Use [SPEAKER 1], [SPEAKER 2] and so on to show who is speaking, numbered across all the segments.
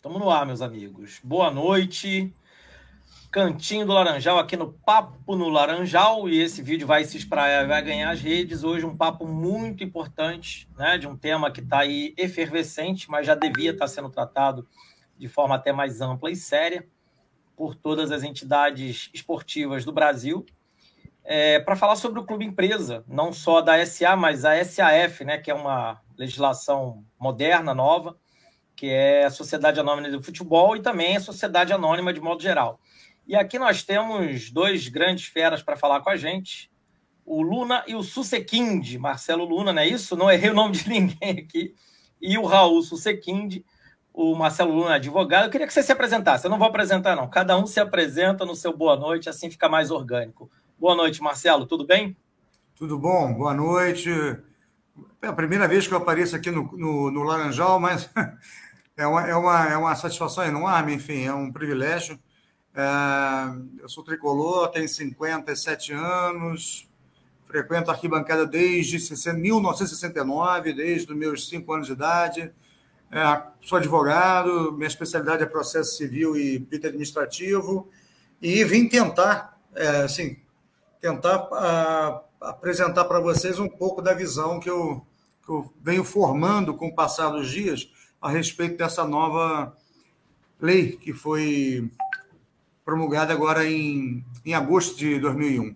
[SPEAKER 1] Estamos no ar, meus amigos. Boa noite. Cantinho do Laranjal aqui no Papo no Laranjal. E esse vídeo vai se espraiar, vai ganhar as redes. Hoje um papo muito importante, né? De um tema que está aí efervescente, mas já devia estar tá sendo tratado de forma até mais ampla e séria por todas as entidades esportivas do Brasil. É, para falar sobre o clube empresa, não só da SA, mas a SAF, né, que é uma legislação moderna, nova, que é a Sociedade Anônima do Futebol e também a Sociedade Anônima de modo geral. E aqui nós temos dois grandes feras para falar com a gente, o Luna e o Susequinde, Marcelo Luna, não é isso? Não errei o nome de ninguém aqui. E o Raul Susequinde, o Marcelo Luna, advogado. Eu queria que você se apresentasse. Eu não vou apresentar, não. Cada um se apresenta no seu boa noite, assim fica mais orgânico. Boa noite, Marcelo. Tudo bem?
[SPEAKER 2] Tudo bom. Boa noite. É a primeira vez que eu apareço aqui no, no, no Laranjal, mas é uma, é, uma, é uma satisfação enorme, enfim, é um privilégio. É, eu sou tricolor, tenho 57 anos, frequento a arquibancada desde 1969, desde os meus 5 anos de idade. É, sou advogado, minha especialidade é processo civil e pito administrativo, e vim tentar, é, assim, tentar a, apresentar para vocês um pouco da visão que eu, que eu venho formando com o passar dos dias a respeito dessa nova lei que foi promulgada agora em, em agosto de 2001.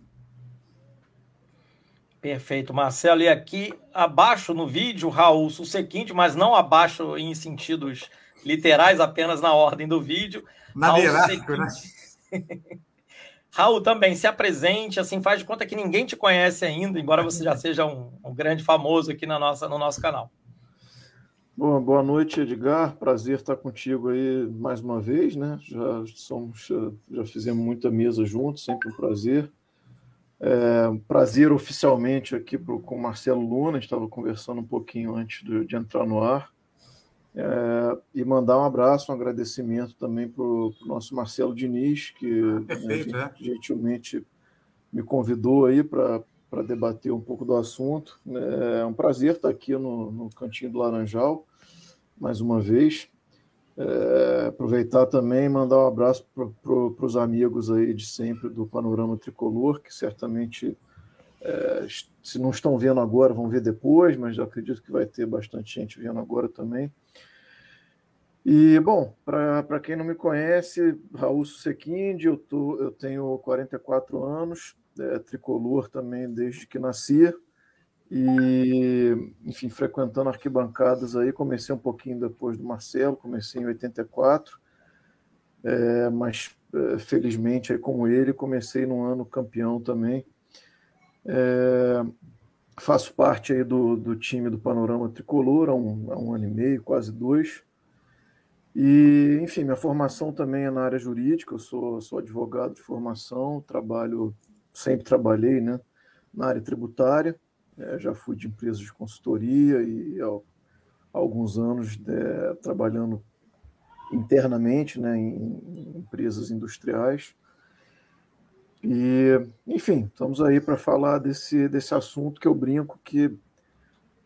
[SPEAKER 1] Perfeito, Marcelo. E aqui abaixo no vídeo, Raul Susequinte, mas não abaixo em sentidos literais, apenas na ordem do vídeo.
[SPEAKER 2] Madeiráfico, né?
[SPEAKER 1] Raul também se apresente, assim, faz de conta que ninguém te conhece ainda, embora você já seja um, um grande famoso aqui na nossa, no nosso canal.
[SPEAKER 3] Bom, boa noite, Edgar. Prazer estar contigo aí mais uma vez, né? Já somos, já fizemos muita mesa juntos, sempre um prazer. É, um prazer oficialmente aqui pro, com o Marcelo Luna, estava conversando um pouquinho antes de, de entrar no ar. É, e mandar um abraço, um agradecimento também para o nosso Marcelo Diniz, que
[SPEAKER 2] Perfeito, né,
[SPEAKER 3] gentilmente me convidou aí para para debater um pouco do assunto. É um prazer estar aqui no, no Cantinho do Laranjal, mais uma vez. É, aproveitar também e mandar um abraço para pro, os amigos aí de sempre do Panorama Tricolor, que certamente, é, se não estão vendo agora, vão ver depois, mas acredito que vai ter bastante gente vendo agora também. E, bom, para quem não me conhece, Raul Sequinde, eu, eu tenho 44 anos, é, tricolor também desde que nascia. E, enfim, frequentando arquibancadas aí, comecei um pouquinho depois do Marcelo, comecei em 84, é, mas é, felizmente, aí, como ele, comecei num ano campeão também. É, faço parte aí do, do time do Panorama Tricolor há um, há um ano e meio, quase dois. E, enfim, minha formação também é na área jurídica, eu sou, sou advogado de formação, trabalho sempre trabalhei né, na área tributária, é, já fui de empresas de consultoria e há, alguns anos é, trabalhando internamente né, em, em empresas industriais. E, enfim, estamos aí para falar desse, desse assunto que eu brinco que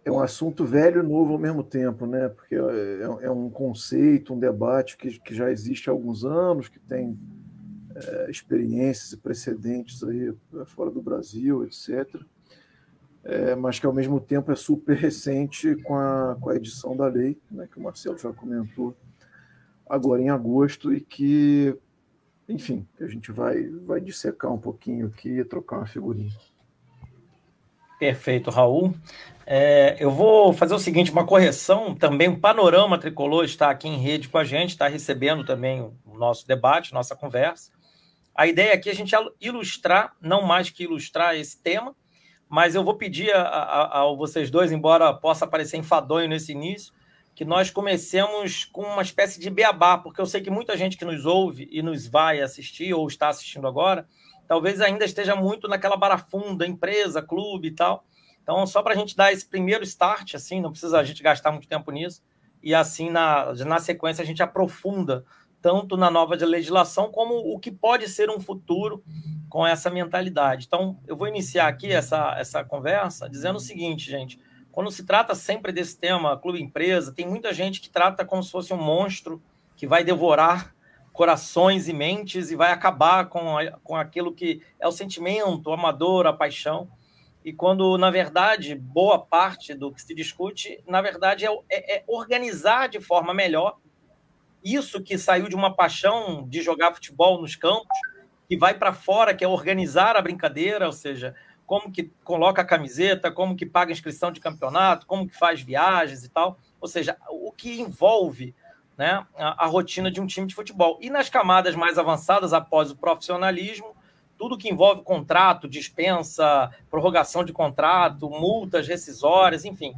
[SPEAKER 3] é um assunto velho e novo ao mesmo tempo, né? Porque é, é um conceito, um debate que, que já existe há alguns anos, que tem é, experiências e precedentes aí é, fora do Brasil, etc. É, mas que ao mesmo tempo é super recente com a, com a edição da lei, né, que o Marcelo já comentou agora em agosto, e que, enfim, a gente vai, vai dissecar um pouquinho aqui e trocar uma figurinha.
[SPEAKER 1] Perfeito, Raul. É, eu vou fazer o seguinte, uma correção, também o Panorama Tricolor está aqui em rede com a gente, está recebendo também o nosso debate, nossa conversa. A ideia aqui é a gente ilustrar, não mais que ilustrar esse tema, mas eu vou pedir a, a, a, vocês dois, embora possa parecer enfadonho nesse início, que nós comecemos com uma espécie de beabá, porque eu sei que muita gente que nos ouve e nos vai assistir ou está assistindo agora, talvez ainda esteja muito naquela barafunda, empresa, clube e tal. Então, só para a gente dar esse primeiro start, assim, não precisa a gente gastar muito tempo nisso, e assim, na, na sequência, a gente aprofunda tanto na nova legislação como o que pode ser um futuro com essa mentalidade. Então, eu vou iniciar aqui essa, essa conversa dizendo o seguinte, gente. Quando se trata sempre desse tema clube empresa, tem muita gente que trata como se fosse um monstro que vai devorar corações e mentes e vai acabar com, a, com aquilo que é o sentimento, o amador, a paixão. E quando, na verdade, boa parte do que se discute, na verdade, é, é, é organizar de forma melhor isso que saiu de uma paixão de jogar futebol nos campos, que vai para fora, que é organizar a brincadeira, ou seja, como que coloca a camiseta, como que paga inscrição de campeonato, como que faz viagens e tal. Ou seja, o que envolve né, a, a, rotina de um time de futebol. E nas camadas mais avançadas, após o profissionalismo, tudo que envolve contrato, dispensa, prorrogação de contrato, multas rescisórias, enfim.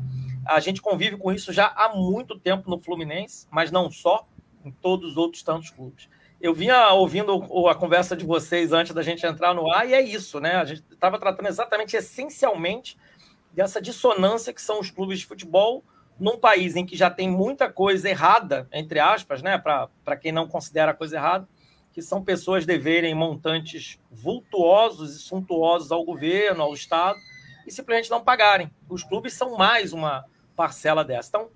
[SPEAKER 1] A gente convive com isso já há muito tempo no Fluminense, mas não só, em todos os outros tantos clubes. Eu vinha ouvindo a conversa de vocês antes da gente entrar no ar, e é isso, né? A gente estava tratando exatamente, essencialmente, dessa dissonância que são os clubes de futebol num país em que já tem muita coisa errada, entre aspas, né? Para quem não considera a coisa errada, que são pessoas deverem montantes vultuosos e suntuosos ao governo, ao Estado, e simplesmente não pagarem. Os clubes são mais uma parcela dessa. Então,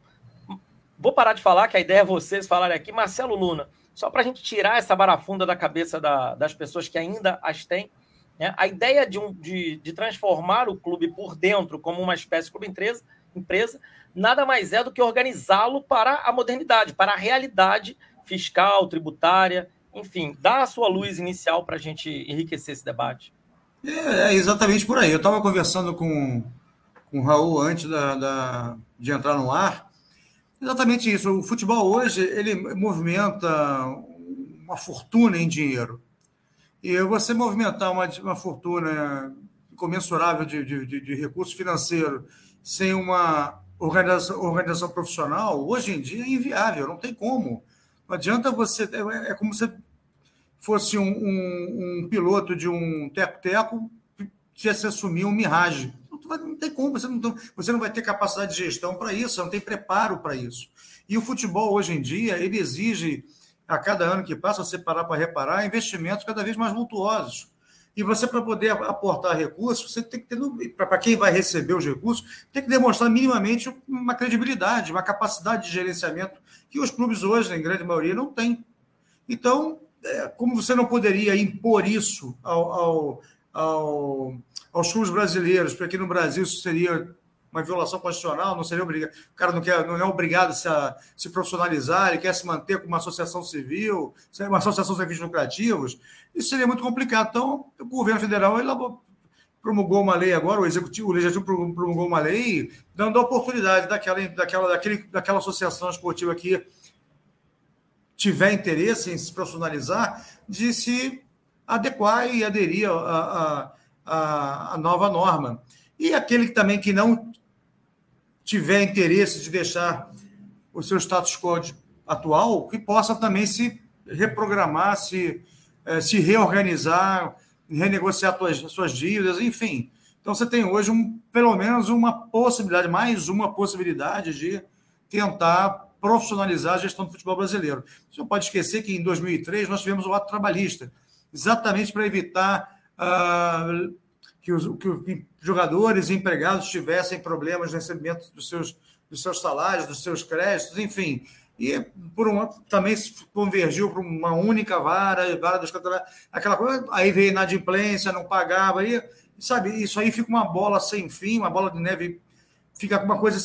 [SPEAKER 1] vou parar de falar, que a ideia é vocês falarem aqui. Marcelo Luna, só para a gente tirar essa barafunda da cabeça da, das pessoas que ainda as têm, né? a ideia de, um, de, de, transformar o clube por dentro como uma espécie de clube empresa, empresa nada mais é do que organizá-lo para a modernidade, para a realidade fiscal, tributária, enfim, dá a sua luz inicial para a gente enriquecer esse debate.
[SPEAKER 2] É, é exatamente por aí. Eu estava conversando com, com o Raul antes da, da, de entrar no ar, Exatamente isso. O futebol hoje ele movimenta uma fortuna em dinheiro. E você movimentar uma, uma fortuna comensurável de, de, de recurso financeiro sem uma organização, organização profissional, hoje em dia é inviável, não tem como. Não adianta você. É, é como se fosse um, um, um piloto de um teco-teco que se assumir um Mirage não tem como, você não, você não vai ter capacidade de gestão para isso, você não tem preparo para isso. E o futebol, hoje em dia, ele exige, a cada ano que passa, você parar para reparar, investimentos cada vez mais vultuosos. E você, para poder aportar recursos, você tem que ter, para quem vai receber os recursos, tem que demonstrar minimamente uma credibilidade, uma capacidade de gerenciamento que os clubes hoje, em grande maioria, não têm. Então, é, como você não poderia impor isso ao, ao, ao aos clubes brasileiros, porque aqui no Brasil isso seria uma violação constitucional, não seria obrigado. O cara não, quer, não é obrigado a se, a se profissionalizar, ele quer se manter como uma associação civil, uma associação sem fins lucrativos. Isso seria muito complicado. Então, o governo federal promulgou uma lei agora, o executivo, o legislativo promulgou uma lei dando a oportunidade daquela, daquela, daquele, daquela associação esportiva que tiver interesse em se profissionalizar, de se adequar e aderir a nova norma. E aquele também que não tiver interesse de deixar o seu status quo atual, que possa também se reprogramar, se, eh, se reorganizar, renegociar suas, suas dívidas, enfim. Então você tem hoje um, pelo menos uma possibilidade, mais uma possibilidade de tentar profissionalizar a gestão do futebol brasileiro. Você não pode esquecer que em 2003 nós tivemos o ato trabalhista, exatamente para evitar uh, que, os, que jogadores e empregados tivessem problemas no recebimento dos seus, dos seus salários, dos seus créditos, enfim. E por uma, também se convergiu para uma única vara, vara dos aquela coisa, aí veio inadimplência, não pagava, aí, sabe, isso aí fica uma bola sem fim, uma bola de neve fica uma coisa,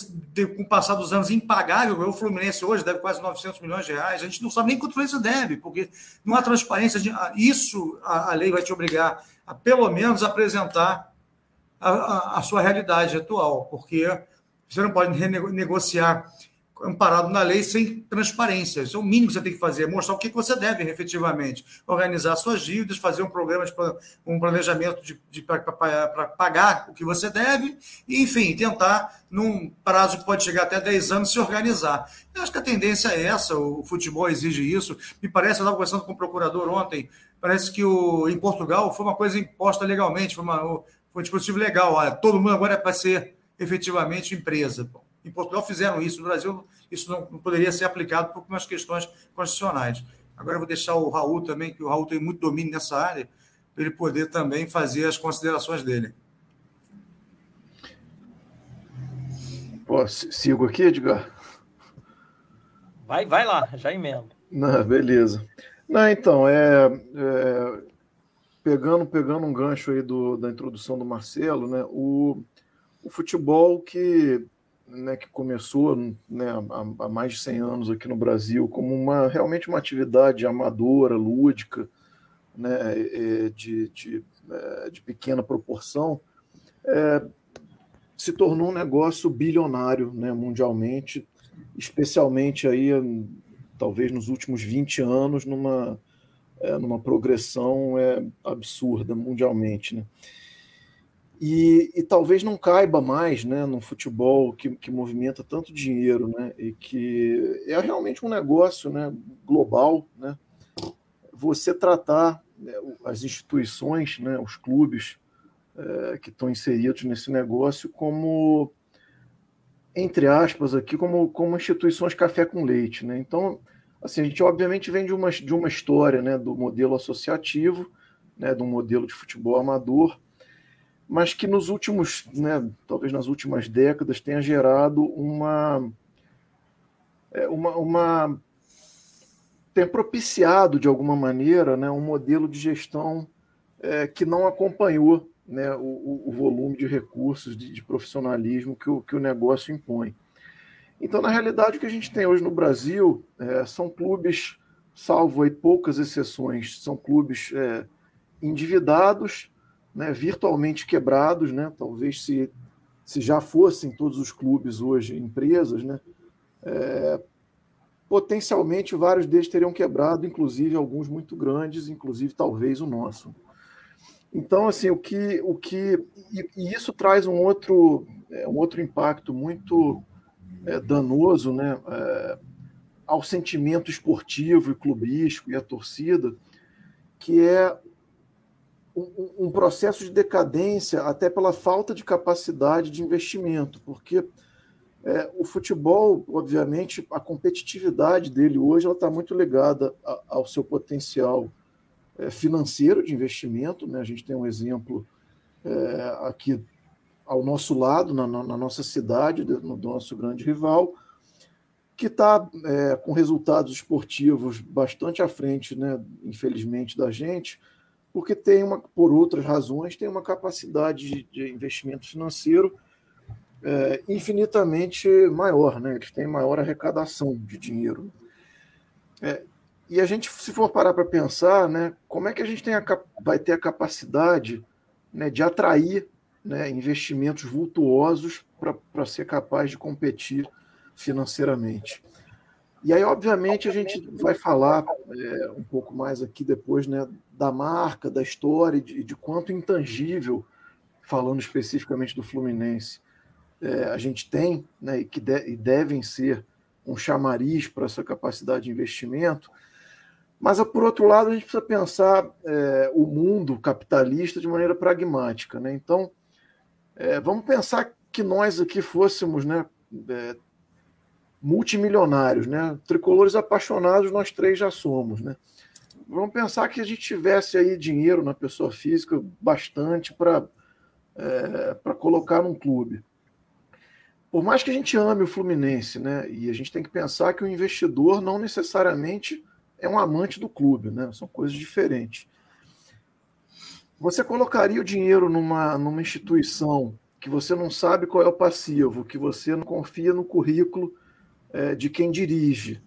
[SPEAKER 2] com o passar dos anos, impagável. O Fluminense hoje deve quase 900 milhões de reais. A gente não sabe nem quanto Fluminense deve, porque não há transparência. De, isso a, a, lei vai te obrigar a, pelo menos, apresentar a, a, a sua realidade atual, porque você não pode renegociar amparado na lei sem transparência. Isso é o mínimo que você tem que fazer, mostrar o que você deve efetivamente. Organizar suas dívidas, fazer um programa de um planejamento de, de para pagar o que você deve, e, enfim, tentar, num prazo que pode chegar até 10 anos, se organizar. Eu acho que a tendência é essa, o futebol exige isso. Me parece, eu estava conversando com o procurador ontem, parece que o, em Portugal foi uma coisa imposta legalmente, foi, uma, foi um dispositivo legal. Olha, todo mundo agora vai ser efetivamente empresa. Bom, em Portugal fizeram isso, no Brasil isso não, não poderia ser aplicado por umas questões constitucionais. Agora eu vou deixar o Raul também, que o Raul tem muito domínio nessa área, para ele poder também fazer as considerações dele.
[SPEAKER 3] Pô, sigo aqui, Edgar?
[SPEAKER 1] Vai, vai lá, já emendo.
[SPEAKER 3] Não, beleza. Não, então, é, é, pegando, pegando um gancho aí do, da introdução do Marcelo, né, o, o futebol que, né, que começou né, há, há, mais de 100 anos aqui no Brasil como uma realmente uma atividade amadora, lúdica, né, é, de, de, é, de pequena proporção, é, se tornou um negócio bilionário né, mundialmente, especialmente aí, talvez nos últimos 20 anos, numa, é, numa progressão é, absurda mundialmente. Né? E, e, talvez não caiba mais né, no futebol que, que movimenta tanto dinheiro né, e que é realmente um negócio né, global. Né, você tratar né, as instituições, né, os clubes é, que estão inseridos nesse negócio como, entre aspas, aqui, como, como instituições café com leite. Né? Então, assim, a gente obviamente vem de uma, de uma história né, do modelo associativo, né, do modelo de futebol amador, mas que nos últimos, né, talvez nas últimas décadas, tenha gerado uma, é, uma, uma tem propiciado de alguma maneira né, um modelo de gestão é, que não acompanhou né, o, o, volume de recursos, de, de profissionalismo que o, que o negócio impõe. Então, na realidade, o que a gente tem hoje no Brasil é, são clubes, salvo aí poucas exceções, são clubes é, endividados, né, virtualmente quebrados, né, talvez se, se já fossem todos os clubes hoje empresas, né, é, potencialmente vários deles teriam quebrado, inclusive alguns muito grandes, inclusive talvez o nosso. Então, assim, o que, o que e, e isso traz um outro, é, um outro impacto muito é, danoso, né, é, ao sentimento esportivo e clubístico e à torcida, que é um, um, processo de decadência até pela falta de capacidade de investimento, porque é, o futebol, obviamente, a competitividade dele hoje está muito ligada a, ao seu potencial é, financeiro de investimento. Né? A gente tem um exemplo é, aqui ao nosso lado, na, na nossa cidade, no nosso grande rival, que está é, com resultados esportivos bastante à frente, né, infelizmente, da gente, porque tem uma, por outras razões, tem uma capacidade de, investimento financeiro é, infinitamente maior, né? Eles têm maior arrecadação de dinheiro. É, e a gente, se for parar para pensar, né, como é que a gente tem a, vai ter a capacidade né, de atrair né, investimentos vultuosos para ser capaz de competir financeiramente? E aí, obviamente, a gente vai falar é, um pouco mais aqui depois né, da marca, da história e de, de quanto intangível, falando especificamente do Fluminense, é, a gente tem né, e que de, e devem ser um chamariz para essa capacidade de investimento. Mas, por outro lado, a gente precisa pensar é, o mundo capitalista de maneira pragmática. Né? Então, é, vamos pensar que nós aqui fôssemos né, é, multimilionários, né? tricolores apaixonados, nós três já somos. Né? Vamos pensar que a gente tivesse aí dinheiro na pessoa física bastante para é, colocar num clube por mais que a gente ame o Fluminense, né? E a gente tem que pensar que o investidor não necessariamente é um amante do clube, né? São coisas diferentes. Você colocaria o dinheiro numa, numa instituição que você não sabe qual é o passivo, que você não confia no currículo é, de quem dirige,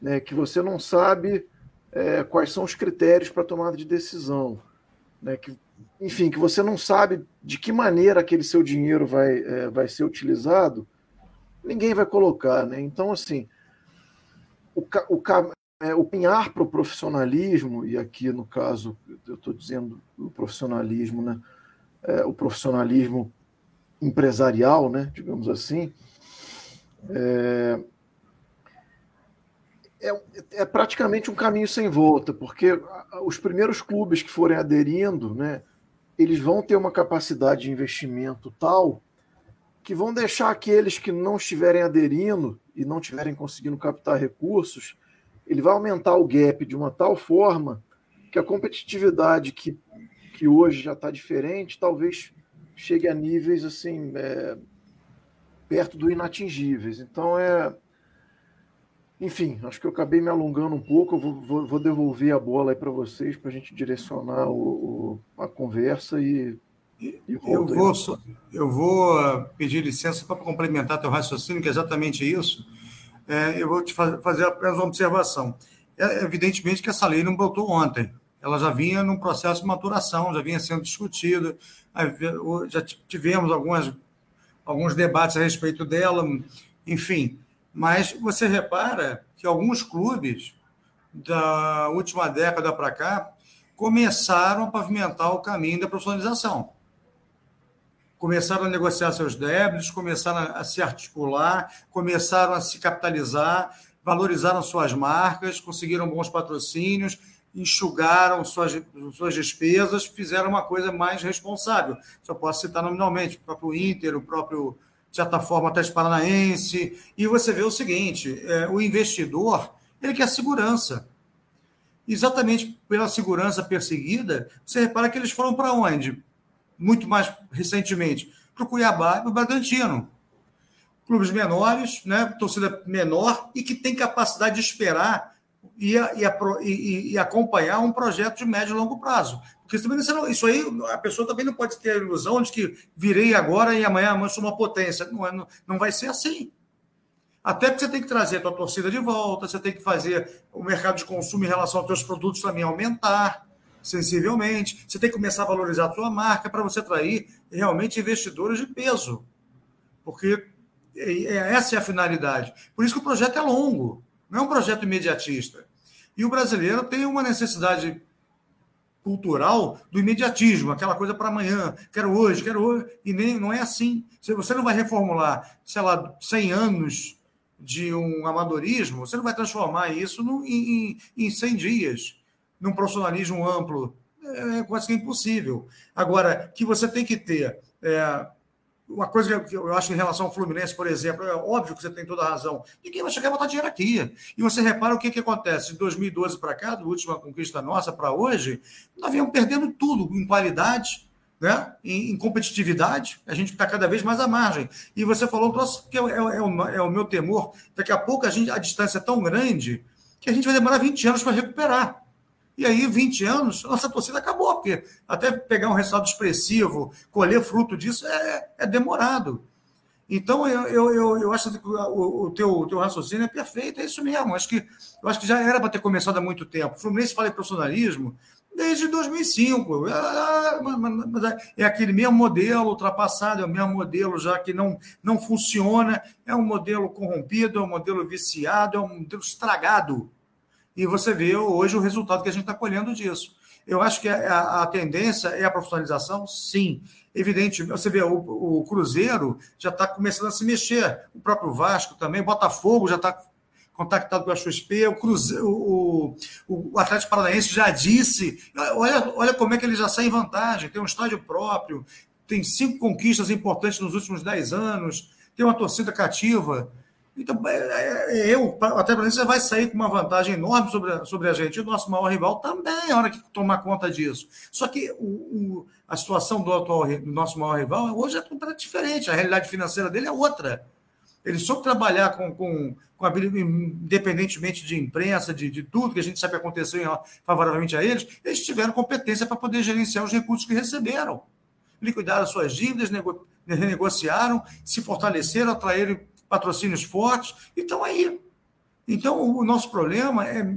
[SPEAKER 3] né? que você não sabe é, quais são os critérios para tomada de decisão, né? que enfim, que você não sabe de que maneira aquele seu dinheiro vai, é, vai ser utilizado, ninguém vai colocar. Né? Então, assim, o, o, é, o pinhar para o profissionalismo, e aqui no caso eu estou dizendo o profissionalismo, né? É, o profissionalismo empresarial, né? digamos assim, é, é, é, praticamente um caminho sem volta, porque os primeiros clubes que forem aderindo, né, eles vão ter uma capacidade de investimento tal que vão deixar aqueles que não estiverem aderindo e não estiverem conseguindo captar recursos, ele vai aumentar o gap de uma tal forma que a competitividade que, que hoje já está diferente, talvez chegue a níveis assim é, perto do inatingíveis. Então é enfim, acho que eu acabei me alongando um pouco. Eu vou, vou, vou devolver a bola aí para vocês para a gente direcionar o, o, a conversa e.
[SPEAKER 2] e eu, vou, eu vou pedir licença para complementar teu raciocínio, que é exatamente isso. É, eu vou te fazer apenas uma observação. É, evidentemente que essa lei não botou ontem. Ela já vinha num processo de maturação, já vinha sendo discutida. Já tivemos algumas, alguns debates a respeito dela, enfim. Mas você repara que alguns clubes da última década para cá começaram a pavimentar o caminho da profissionalização. Começaram a negociar seus débitos, começaram a se articular, começaram a se capitalizar, valorizaram suas marcas, conseguiram bons patrocínios, enxugaram suas, suas despesas, fizeram uma coisa mais responsável. Só posso citar nominalmente o próprio Inter, o próprio de certa forma, até Paranaense. E você vê o seguinte: é, o investidor ele quer segurança. Exatamente pela segurança perseguida, você repara que eles foram para onde? Muito mais recentemente, para o Cuiabá e para o Bragantino. Clubes menores, né, torcida menor e que tem capacidade de esperar e, e, e, e acompanhar um projeto de médio e longo prazo. Porque também não, isso aí, a pessoa também não pode ter a ilusão de que virei agora e amanhã, amanhã sou uma potência. Não, é, não, não vai ser assim. Até porque você tem que trazer a tua torcida de volta, você tem que fazer o mercado de consumo em relação aos teus produtos também aumentar sensivelmente. Você tem que começar a valorizar a sua marca para você atrair realmente investidores de peso. Porque é, é, essa é a finalidade. Por isso que o projeto é longo, não é um projeto imediatista. E o brasileiro tem uma necessidade cultural do imediatismo, aquela coisa para amanhã, quero hoje, quero hoje, e nem não é assim. Se você não vai reformular, sei lá, 100 anos de um amadorismo, você não vai transformar isso no, em, em 100 dias, num profissionalismo amplo. É quase que impossível. Agora, que você tem que ter é, uma coisa que eu acho em relação ao Fluminense, por exemplo, é óbvio que você tem toda a razão. Ninguém vai chegar a botar dinheiro aqui. E você repara o que, que acontece. De 2012 para cá, da última conquista nossa para hoje, nós viemos perdendo tudo em qualidade, né? em, em competitividade. A gente está cada vez mais à margem. E você falou um troço que é, é, é, o, é o meu temor. Daqui a pouco a, gente, a distância é tão grande que a gente vai demorar 20 anos para recuperar. E aí, 20 anos, nossa torcida acabou, porque até pegar um resultado expressivo, colher fruto disso, é, é demorado. Então, eu, eu, eu, acho que o, teu, o teu raciocínio é perfeito, é isso mesmo. Acho que, eu acho que já era para ter começado há muito tempo. O Fluminense fala em profissionalismo desde 2005. É, é aquele mesmo modelo ultrapassado, é o mesmo modelo já que não, não funciona, é um modelo corrompido, é um modelo viciado, é um modelo estragado e você vê hoje o resultado que a gente está colhendo disso. Eu acho que a, a, tendência é a profissionalização, sim. Evidente, você vê, o, o Cruzeiro já está começando a se mexer, o próprio Vasco também, Botafogo já está contactado pela XP, o, Cruzeiro, o, o, Atlético Paranaense já disse, olha, olha como é que ele já sai em vantagem, tem um estádio próprio, tem cinco conquistas importantes nos últimos dez anos, tem uma torcida cativa, então, é, é, é, eu, até para você vai sair com uma vantagem enorme sobre a, sobre a gente. O nosso maior rival também, a hora que tomar conta disso. Só que o, o, a situação do, atual, do nosso maior rival hoje é completamente diferente. A realidade financeira dele é outra. Ele soube trabalhar com, com, com independentemente de imprensa, de, de tudo que a gente sabe que aconteceu favoravelmente a eles, eles tiveram competência para poder gerenciar os recursos que receberam. Liquidaram suas dívidas, nego, renegociaram, se fortaleceram, atraíram patrocínios fortes, e estão aí. Então, o nosso problema é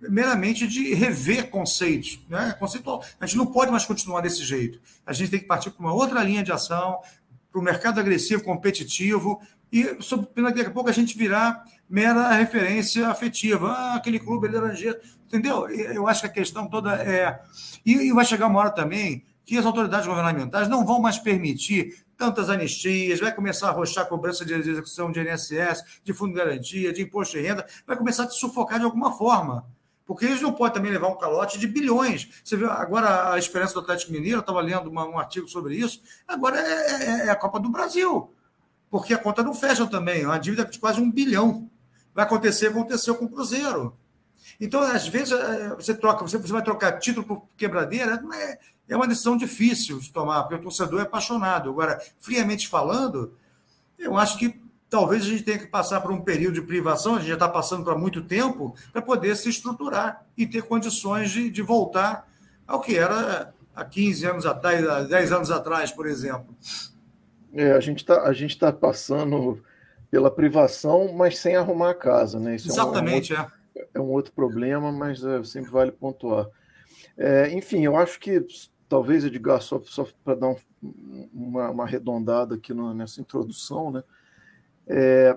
[SPEAKER 2] meramente de rever conceitos. Né? Conceitual. A gente não pode mais continuar desse jeito. A gente tem que partir para uma outra linha de ação, para o mercado agressivo, competitivo, e daqui a pouco a gente virar mera referência afetiva. Ah, aquele clube é laranjeiro. Entendeu? Eu acho que a questão toda é. E, vai chegar uma hora também que as autoridades governamentais não vão mais permitir tantas anistias, vai começar a arrochar cobrança de execução de INSS, de fundo de garantia, de imposto de renda, vai começar a te sufocar de alguma forma. Porque eles não podem também levar um calote de bilhões. Você viu agora a esperança do Atlético Mineiro, eu estava lendo uma, um artigo sobre isso, agora é, é, é, a Copa do Brasil. Porque a conta não fecha também, é uma dívida de quase um bilhão. Vai acontecer, aconteceu com o Cruzeiro. Então, às vezes, é, você troca, você vai trocar título por quebradeira, é, é uma decisão difícil de tomar, porque o torcedor é apaixonado. Agora, friamente falando, eu acho que talvez a gente tenha que passar por um período de privação, a gente já está passando por muito tempo, para poder se estruturar e ter condições de, de voltar ao que era há 15 anos atrás, há 10 anos atrás, por exemplo.
[SPEAKER 3] É, a gente está tá passando pela privação, mas sem arrumar a casa, né?
[SPEAKER 2] Isso Exatamente,
[SPEAKER 3] é um, outro, é. é um outro problema, mas é, sempre vale pontuar. É, enfim, eu acho que talvez, Edgar, só, só para dar um, uma, uma, arredondada aqui no, nessa introdução, né? É,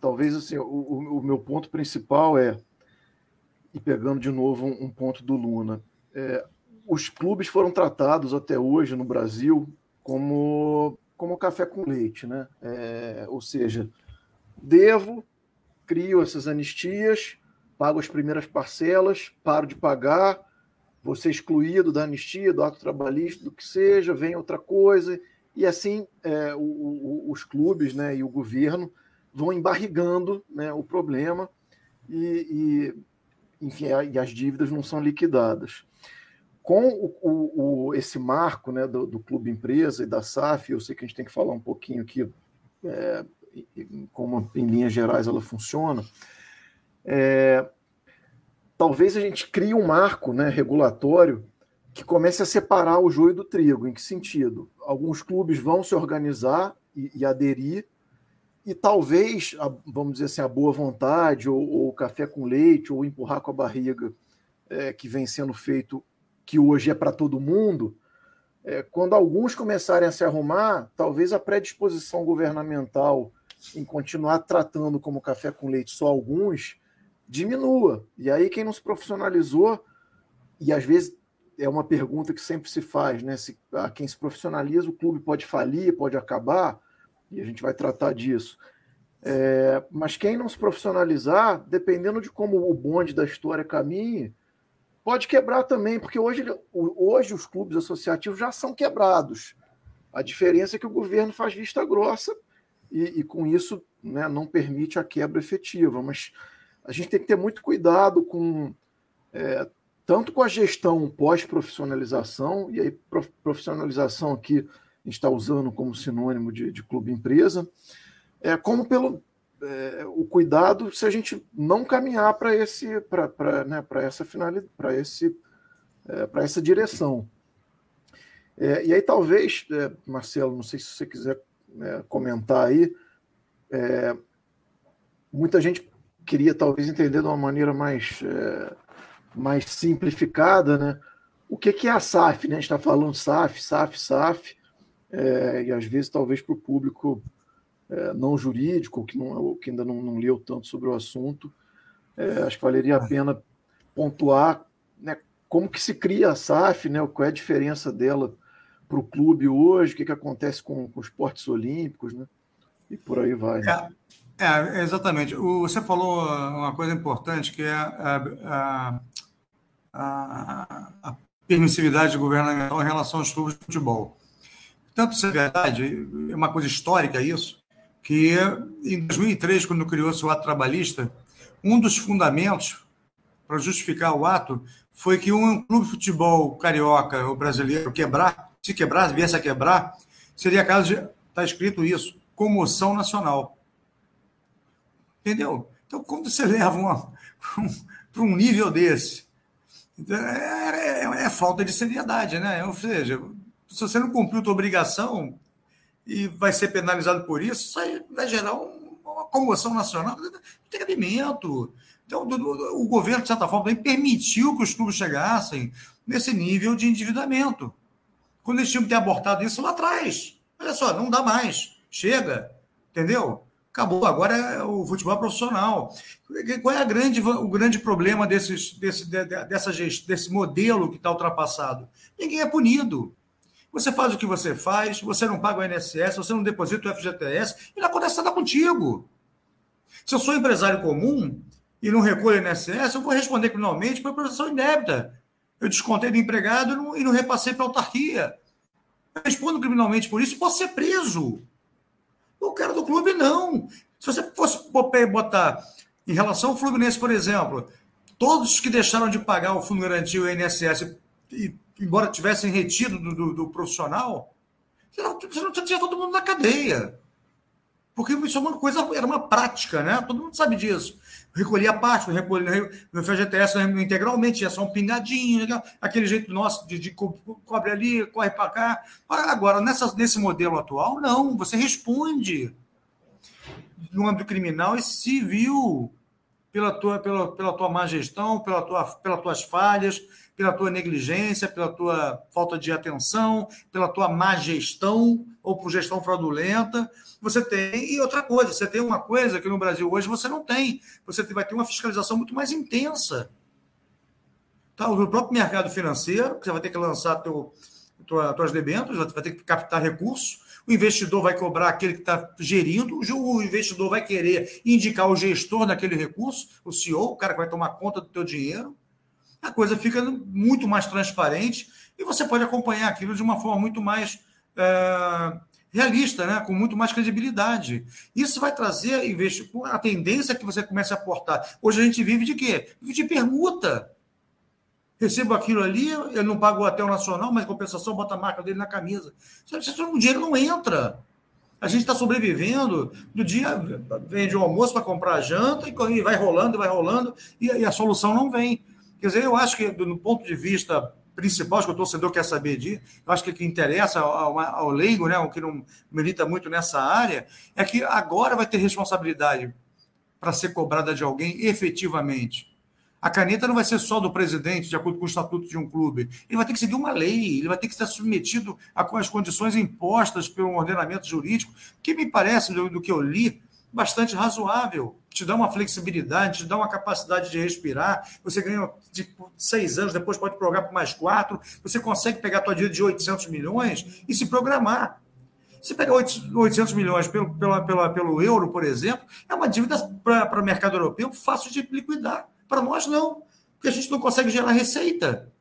[SPEAKER 3] talvez assim, o, o, meu ponto principal é, e pegando de novo um, um ponto do Luna, é, os clubes foram tratados até hoje no Brasil como, como café com leite, né? É, ou seja, devo, crio essas anistias, pago as primeiras parcelas, paro de pagar, ser excluído da anistia, do ato trabalhista, do que seja, vem outra coisa, e assim é, o, o, os clubes né, e o governo vão embarrigando né, o problema e, e enfim, e as dívidas não são liquidadas. Com o, o, esse marco né, do, do, Clube Empresa e da SAF, eu sei que a gente tem que falar um pouquinho aqui é, como em linhas gerais ela funciona, é, talvez a gente crie um marco né, regulatório que comece a separar o joio do trigo. Em que sentido? Alguns clubes vão se organizar e, e aderir, e talvez, a, vamos dizer assim, a boa vontade, ou, ou café com leite, ou empurrar com a barriga, é, que vem sendo feito que hoje é para todo mundo, é, quando alguns começarem a se arrumar, talvez a predisposição governamental em continuar tratando como café com leite só alguns diminua. E aí quem não se profissionalizou, e às vezes é uma pergunta que sempre se faz, né? Se a quem se profissionaliza, o clube pode falir, pode acabar, e a gente vai tratar disso. É, mas quem não se profissionalizar, dependendo de como o bonde da história caminhe, Pode quebrar também, porque hoje, hoje os clubes associativos já são quebrados. A diferença é que o governo faz vista grossa e, e com isso né, não permite a quebra efetiva. Mas a gente tem que ter muito cuidado com é, tanto com a gestão pós-profissionalização, e aí profissionalização aqui a gente está usando como sinônimo de, de clube-empresa, é, como pelo, é, o cuidado se a gente não caminhar para esse para né, essa finalidade para esse é, para essa direção. É, e aí talvez é, Marcelo não sei se você quiser né, comentar aí é, muita gente queria talvez entender de uma maneira mais é, mais simplificada né? O que, que é a SAF né? A gente está falando SAF SAF SAF e às vezes talvez para o público é, não jurídico, que, não, que ainda não, não leu tanto sobre o assunto, é, acho que valeria a pena pontuar né, como que se cria a SAF, né, qual é a diferença dela para o clube hoje, o que, que acontece com, com os esportes olímpicos, né, e por aí vai. Né?
[SPEAKER 2] É, é, exatamente. O, você falou uma coisa importante, que é a, a, a, a permissividade governamental em relação aos clubes de futebol. Tanto isso é verdade, é uma coisa histórica isso, que em 2003, quando criou-se o ato trabalhista, um dos fundamentos para justificar o ato foi que um clube de futebol carioca ou brasileiro quebrar, se quebrar, viesse a quebrar, seria caso de, está escrito isso, comoção nacional. Entendeu? Então, quando você leva um, para um nível desse, é, é, é, falta de seriedade, né? Ou seja, se você não cumpriu a tua obrigação, e vai ser penalizado por isso, isso aí vai gerar uma comoção nacional, não tem cabimento. Então, o governo, de certa forma, também permitiu que os clubes chegassem nesse nível de endividamento. Quando eles tinham que ter abortado isso lá atrás. Olha só, não dá mais. Chega. Entendeu? Acabou. Agora é o futebol profissional. Qual é grande, o grande problema desses, desse, dessa, desse modelo que está ultrapassado? Ninguém é punido. Você faz o que você faz, você não paga o INSS, você não deposita o FGTS, e não acontece nada contigo. Se eu sou empresário comum e não recolho o INSS, eu vou responder criminalmente por prestação indébita. Eu descontei do empregado e não, e não repassei para a autarquia. Eu respondo criminalmente por isso e posso ser preso. O cara do clube, não. Se você fosse botar em relação ao Fluminense, por exemplo, todos que deixaram de pagar o fundo garantido o INSS e embora tivessem retido do, do, do profissional, você não, você não tinha todo mundo na cadeia. Porque isso é uma coisa, era uma prática, né? Todo mundo sabe disso. Recolhia parte, recolhia no FGTS integralmente, ia só um pingadinho, né? aquele jeito nosso de, de cobre ali, corre para cá. Agora, nessa, nesse modelo atual, não, você responde no âmbito criminal e civil pela tua, pela, pela tua má gestão, pela tua, pelas tuas falhas, pela tua negligência, pela tua falta de atenção, pela tua má gestão ou por gestão fraudulenta. Você tem. E outra coisa, você tem uma coisa que no Brasil hoje você não tem. Você vai ter uma fiscalização muito mais intensa. Tá? O próprio mercado financeiro, você vai ter que lançar teu, tua, tuas debêntures, vai ter que captar recursos. O investidor vai cobrar aquele que está gerindo, o investidor vai querer indicar o gestor daquele recurso, o CEO, o cara que vai tomar conta do teu dinheiro a coisa fica muito mais transparente e você pode acompanhar aquilo de uma forma muito mais é, realista, né? com muito mais credibilidade. Isso vai trazer a tendência que você comece a aportar. Hoje a gente vive de quê? Vive de permuta. Recebo aquilo ali, ele não paga o hotel nacional, mas compensação bota a marca dele na camisa. O dinheiro não entra. A gente está sobrevivendo do dia, vende o almoço para comprar a janta e vai rolando, vai rolando, e a solução não vem. Quer dizer, eu acho que, do ponto de vista principal, que o torcedor quer saber de, eu acho que o que interessa ao, ao leigo, né, o que não milita muito nessa área, é que agora vai ter responsabilidade para ser cobrada de alguém efetivamente. A caneta não vai ser só do presidente, de acordo com o estatuto de um clube. Ele vai ter que seguir uma lei, ele vai ter que estar submetido às condições impostas pelo ordenamento jurídico, que me parece, do, do que eu li, bastante razoável te dá uma flexibilidade, te dá uma capacidade de respirar. Você ganha de seis anos, depois pode programar por mais quatro. Você consegue pegar a tua dívida de 800 milhões e se programar. Se pegar 800 milhões pelo, pelo, pelo, pelo euro, por exemplo, é uma dívida para o mercado europeu fácil de liquidar. Para nós, não, porque a gente não consegue gerar receita.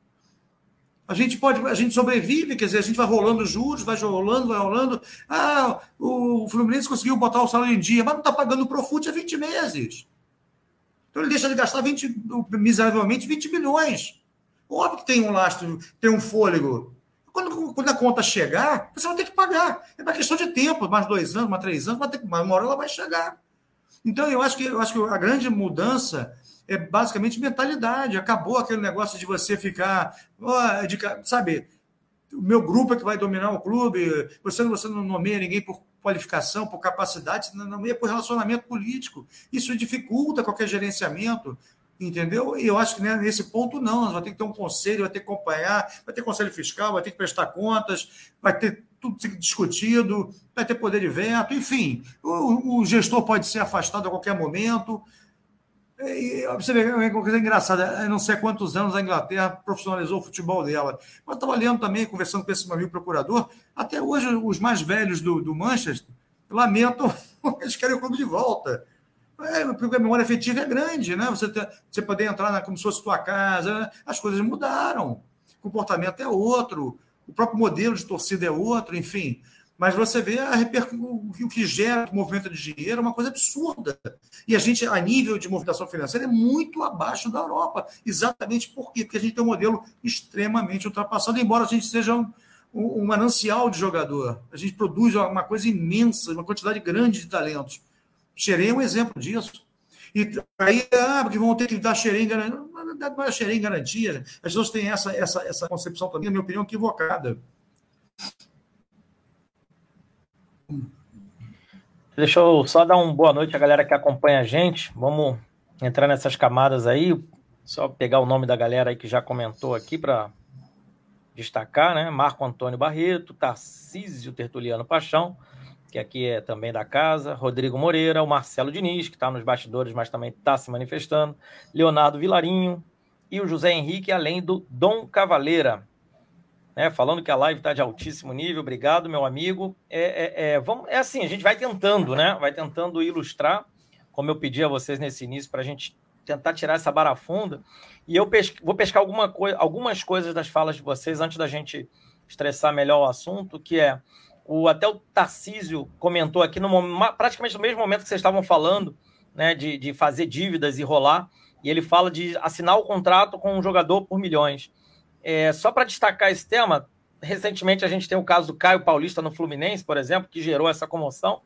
[SPEAKER 2] A gente pode, a gente sobrevive, quer dizer, a gente vai rolando juros, vai rolando, vai rolando. Ah, o Fluminense conseguiu botar o salário em dia, mas não está pagando o Profut há 20 meses. Então ele deixa de gastar 20, miseravelmente 20 milhões. Óbvio que tem um lastro, tem um fôlego. Quando, quando a conta chegar, você vai ter que pagar. É uma questão de tempo, mais dois anos, mais três anos, vai uma hora ela vai chegar. Então, eu acho que, eu acho que a grande mudança é basicamente mentalidade. Acabou aquele negócio de você ficar, oh, de, sabe, o meu grupo é que vai dominar o clube, você, você não nomeia ninguém por qualificação, por capacidade, não nomeia por relacionamento político. Isso dificulta qualquer gerenciamento, entendeu? E eu acho que né, nesse ponto não, nós vamos ter que ter um conselho, vai ter que acompanhar, vai ter conselho fiscal, vai ter que prestar contas, vai ter tudo discutido, vai ter poder de veto, enfim, o, o gestor pode ser afastado a qualquer momento, você vê uma coisa engraçada, eu não sei quantos anos a Inglaterra profissionalizou o futebol dela. Mas estava lendo também, conversando com esse meu amigo procurador, até hoje os mais velhos do, do Manchester lamentam, eles querem o clube de volta. É, porque a memória afetiva é grande, né? Você, ter, você poder entrar na, como se fosse tua casa, as coisas mudaram, o comportamento é outro, o próprio modelo de torcida é outro, enfim. Mas você vê a o que gera o movimento de dinheiro é uma coisa absurda. E a gente, a nível de movimentação financeira, é muito abaixo da Europa. Exatamente por quê? Porque a gente tem um modelo extremamente ultrapassado, embora a gente seja um, um manancial de jogador. A gente produz uma coisa imensa, uma quantidade grande de talentos. Xerém é um exemplo disso. E aí, ah, porque vão ter que dar xerém garantia. Não é xerém garantia. As pessoas têm essa, essa, essa concepção também, na minha opinião, equivocada.
[SPEAKER 1] Deixa eu só dar uma boa noite à galera que acompanha a gente. Vamos entrar nessas camadas aí. Só pegar o nome da galera aí que já comentou aqui para destacar, né? Marco Antônio Barreto, Tarcísio Tertuliano Paixão, que aqui é também da casa, Rodrigo Moreira, o Marcelo Diniz, que está nos bastidores, mas também está se manifestando, Leonardo Vilarinho e o José Henrique, além do Dom Cavaleira né, falando que a live está de altíssimo nível. Obrigado, meu amigo. É, é, é, vamos, é assim, a gente vai tentando, né? Vai tentando ilustrar, como eu pedi a vocês nesse início, para a gente tentar tirar essa barafunda. E eu vou pescar alguma coi algumas coisas das falas de vocês antes da gente estressar melhor o assunto, que é o até o Tarcísio comentou aqui no praticamente no mesmo momento que vocês estavam falando, né, de, de fazer dívidas e rolar, e ele fala de assinar o contrato com um jogador por milhões. É, só para destacar esse tema, recentemente a gente tem o caso do Caio Paulista no Fluminense, por exemplo, que gerou essa comoção.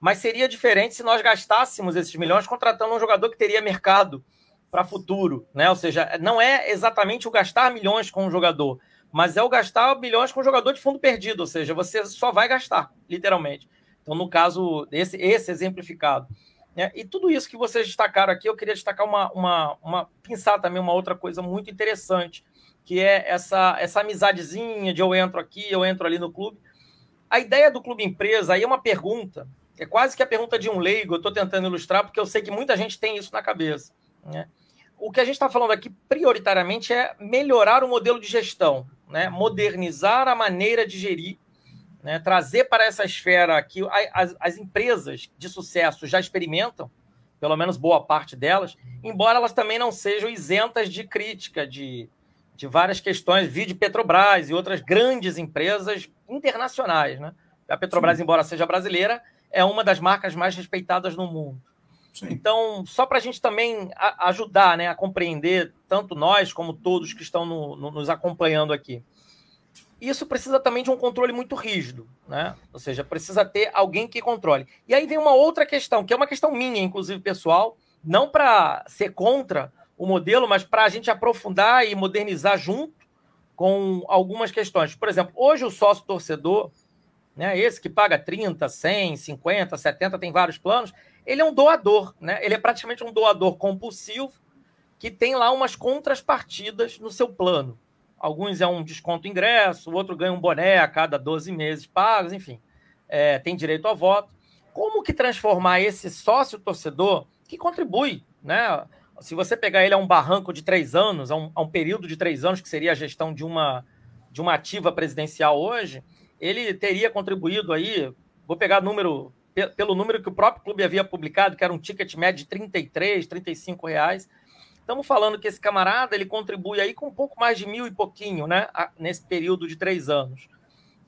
[SPEAKER 1] Mas seria diferente se nós gastássemos esses milhões contratando um jogador que teria mercado para futuro, né? Ou seja, não é exatamente o gastar milhões com um jogador, mas é o gastar milhões com um jogador de fundo perdido, ou seja, você só vai gastar, literalmente. Então, no caso, esse, esse exemplificado. Né? E tudo isso que vocês destacaram aqui, eu queria destacar uma, uma, uma pensar também uma outra coisa muito interessante, que é essa, essa amizadezinha de eu entro aqui, eu entro ali no clube. A ideia do clube empresa aí é uma pergunta, é quase que a pergunta de um leigo, eu estou tentando ilustrar, porque eu sei que muita gente tem isso na cabeça. Né? O que a gente está falando aqui, prioritariamente, é melhorar o modelo de gestão, né? modernizar a maneira de gerir, né? trazer para essa esfera que as, as empresas de sucesso já experimentam, pelo menos boa parte delas, embora elas também não sejam isentas de crítica, de, de várias questões, vide Petrobras e outras grandes empresas internacionais. Né? A Petrobras, Sim. embora seja brasileira, é uma das marcas mais respeitadas no mundo. Sim. Então, só para a gente também ajudar né, a compreender, tanto nós como todos que estão no, no, nos acompanhando aqui, isso precisa também de um controle muito rígido, né? Ou seja, precisa ter alguém que controle. E aí vem uma outra questão, que é uma questão minha, inclusive pessoal, não para ser contra o modelo, mas para a gente aprofundar e modernizar junto com algumas questões. Por exemplo, hoje o sócio torcedor, né, esse que paga 30, 100, 50, 70, tem vários planos, ele é um doador, né? Ele é praticamente um doador compulsivo que tem lá umas contrapartidas no seu plano. Alguns é um desconto ingresso, o outro ganha um boné a cada 12 meses pagos, enfim, é, tem direito ao voto. Como que transformar esse sócio torcedor que contribui, né? Se você pegar ele a um barranco de três anos, a um, a um período de três anos, que seria a gestão de uma, de uma ativa presidencial hoje, ele teria contribuído aí, vou pegar número pelo número que o próprio clube havia publicado, que era um ticket médio de 33, 35 reais. Estamos falando que esse camarada ele contribui aí com um pouco mais de mil e pouquinho, né? Nesse período de três anos.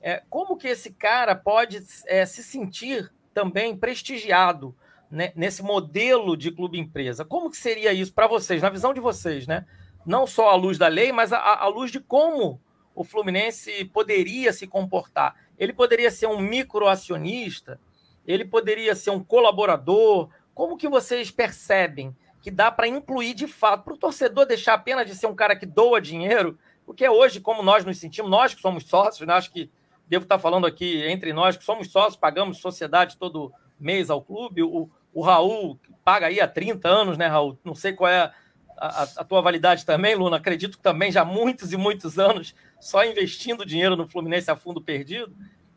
[SPEAKER 1] É, como que esse cara pode é, se sentir também prestigiado né, nesse modelo de clube empresa? Como que seria isso para vocês, na visão de vocês, né? Não só à luz da lei, mas à, luz de como o Fluminense poderia se comportar. Ele poderia ser um microacionista, ele poderia ser um colaborador. Como que vocês percebem que dá para incluir de fato, para o torcedor deixar apenas de ser um cara que doa dinheiro, porque hoje, como nós nos sentimos, nós que somos sócios, né, acho que devo estar falando aqui entre nós que somos sócios, pagamos sociedade todo mês ao clube, o, o Raul paga aí há 30 anos, né, Raul? Não sei qual é a, a, tua validade também, Luna, acredito que também já muitos e muitos anos só investindo dinheiro no Fluminense a fundo perdido.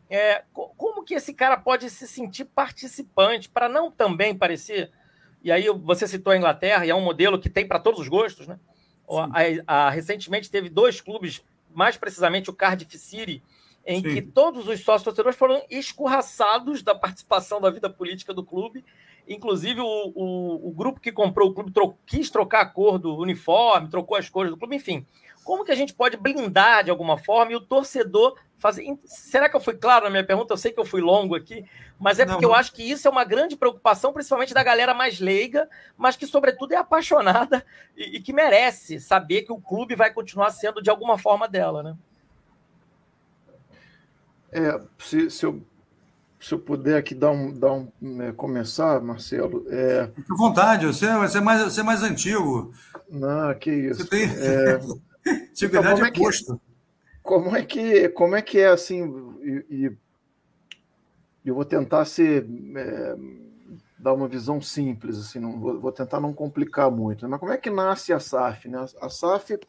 [SPEAKER 1] É, como que esse cara pode se sentir participante para não também parecer? E aí você citou a Inglaterra e é um modelo que tem para todos os gostos, né? A, a, recentemente teve dois clubes, mais precisamente o Cardiff City, em Sim. que todos os sócios torcedores foram escorraçados da participação da vida política do clube. Inclusive, o, o, o grupo que comprou o clube tro quis trocar a cor do uniforme, trocou as cores do clube, enfim. Como que a gente pode blindar de alguma forma e o torcedor fazer. Será que eu fui claro na minha pergunta? Eu sei que eu fui longo aqui, mas é porque não, eu acho que isso é uma grande preocupação, principalmente da galera mais leiga, mas que, sobretudo, é apaixonada e, e que merece saber que o clube vai continuar sendo de alguma forma dela, né?
[SPEAKER 3] É, se, se eu se eu puder aqui dar um, dar um né, começar, Marcelo. É...
[SPEAKER 2] Fique à vontade, você, é, você, é mais, você é mais antigo.
[SPEAKER 3] Não, que isso.
[SPEAKER 2] Você tem. É... Então, é posto.
[SPEAKER 3] Como é que, como é, que é assim? E, e eu vou tentar ser é, dar uma visão simples, assim, não, vou, vou, tentar não complicar muito. Né? Mas como é que nasce a SAF? Né? A SAF,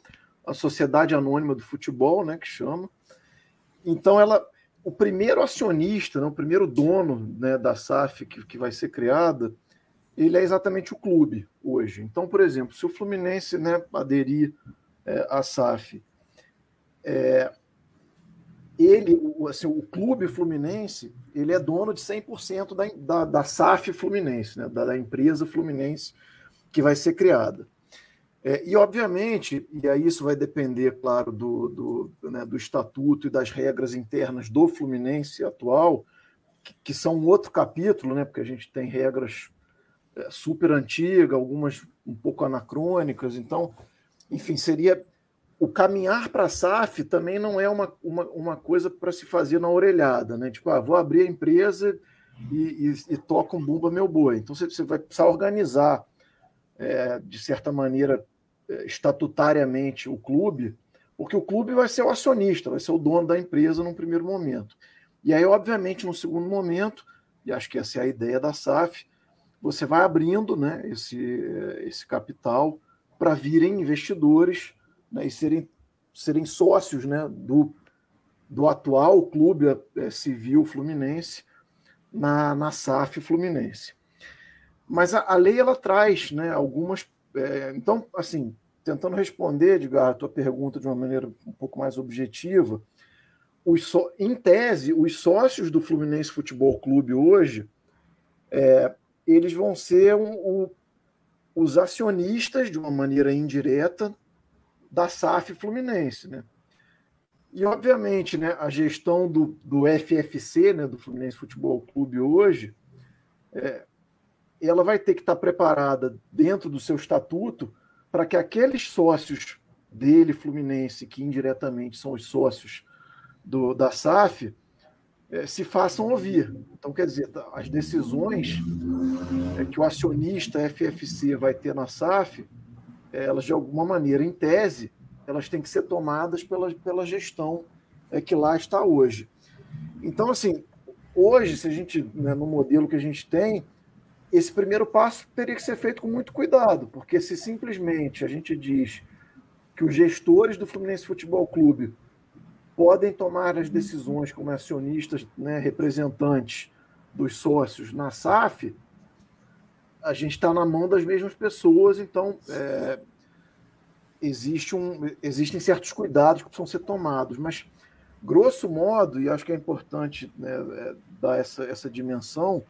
[SPEAKER 3] a Sociedade Anônima do Futebol, né, que chama. Então, ela, o primeiro acionista, né, o primeiro dono né, da SAF que, que vai ser criada, ele é exatamente o clube hoje. Então, por exemplo, se o Fluminense né, aderir é, à SAF é, ele, o, assim, o clube fluminense, ele é dono de 100% da, da, da SAF Fluminense, né, da, da, empresa Fluminense que vai ser criada. É, e, obviamente, e aí isso vai depender, claro, do, do, né, do estatuto e das regras internas do Fluminense atual, que, que são um outro capítulo, né, porque a gente tem regras é, super antigas, algumas um pouco anacrônicas, então, enfim, seria o caminhar para a SAF também não é uma, uma, uma coisa para se fazer na orelhada, né? Tipo, ah, vou abrir a empresa e, e, e toca um bumba meu boi. Então você, você vai precisar organizar, é, de certa maneira, é, estatutariamente o clube, porque o clube vai ser o acionista, vai ser o dono da empresa num primeiro momento. E aí, obviamente, no segundo momento, e acho que essa é a ideia da SAF, você vai abrindo né, esse, esse capital para virem investidores né, e serem, serem sócios né, do, do atual clube é, civil fluminense na, na SAF Fluminense. Mas a, a lei ela traz né, algumas. É, então, assim, tentando responder, Edgar, a tua pergunta de uma maneira um pouco mais objetiva, os so, em tese, os sócios do Fluminense Futebol Clube hoje, é, eles vão ser um, um, os acionistas, de uma maneira indireta, da SAF Fluminense. Né? E, obviamente, né, a gestão do, do FFC, né, do Fluminense Futebol Clube hoje, é, ela vai ter que estar preparada dentro do seu estatuto para que aqueles sócios dele, Fluminense, que indiretamente são os sócios do, da SAF, é, se façam ouvir. Então, quer dizer, tá, as decisões é, que o acionista FFC vai ter na SAF, é, elas de alguma maneira, em tese, elas têm que ser tomadas pela, pela gestão que lá está hoje. Então, assim, hoje, se a gente, né, no modelo que a gente tem, esse primeiro passo teria que ser feito com muito cuidado, porque se simplesmente a gente diz que os gestores do Fluminense Futebol Clube podem tomar as decisões como acionistas, né, representantes dos sócios na SAF, a gente está na mão das mesmas pessoas, então é, existe um, existem certos cuidados que precisam ser tomados, mas grosso modo, e acho que é importante né, é, dar essa, essa dimensão,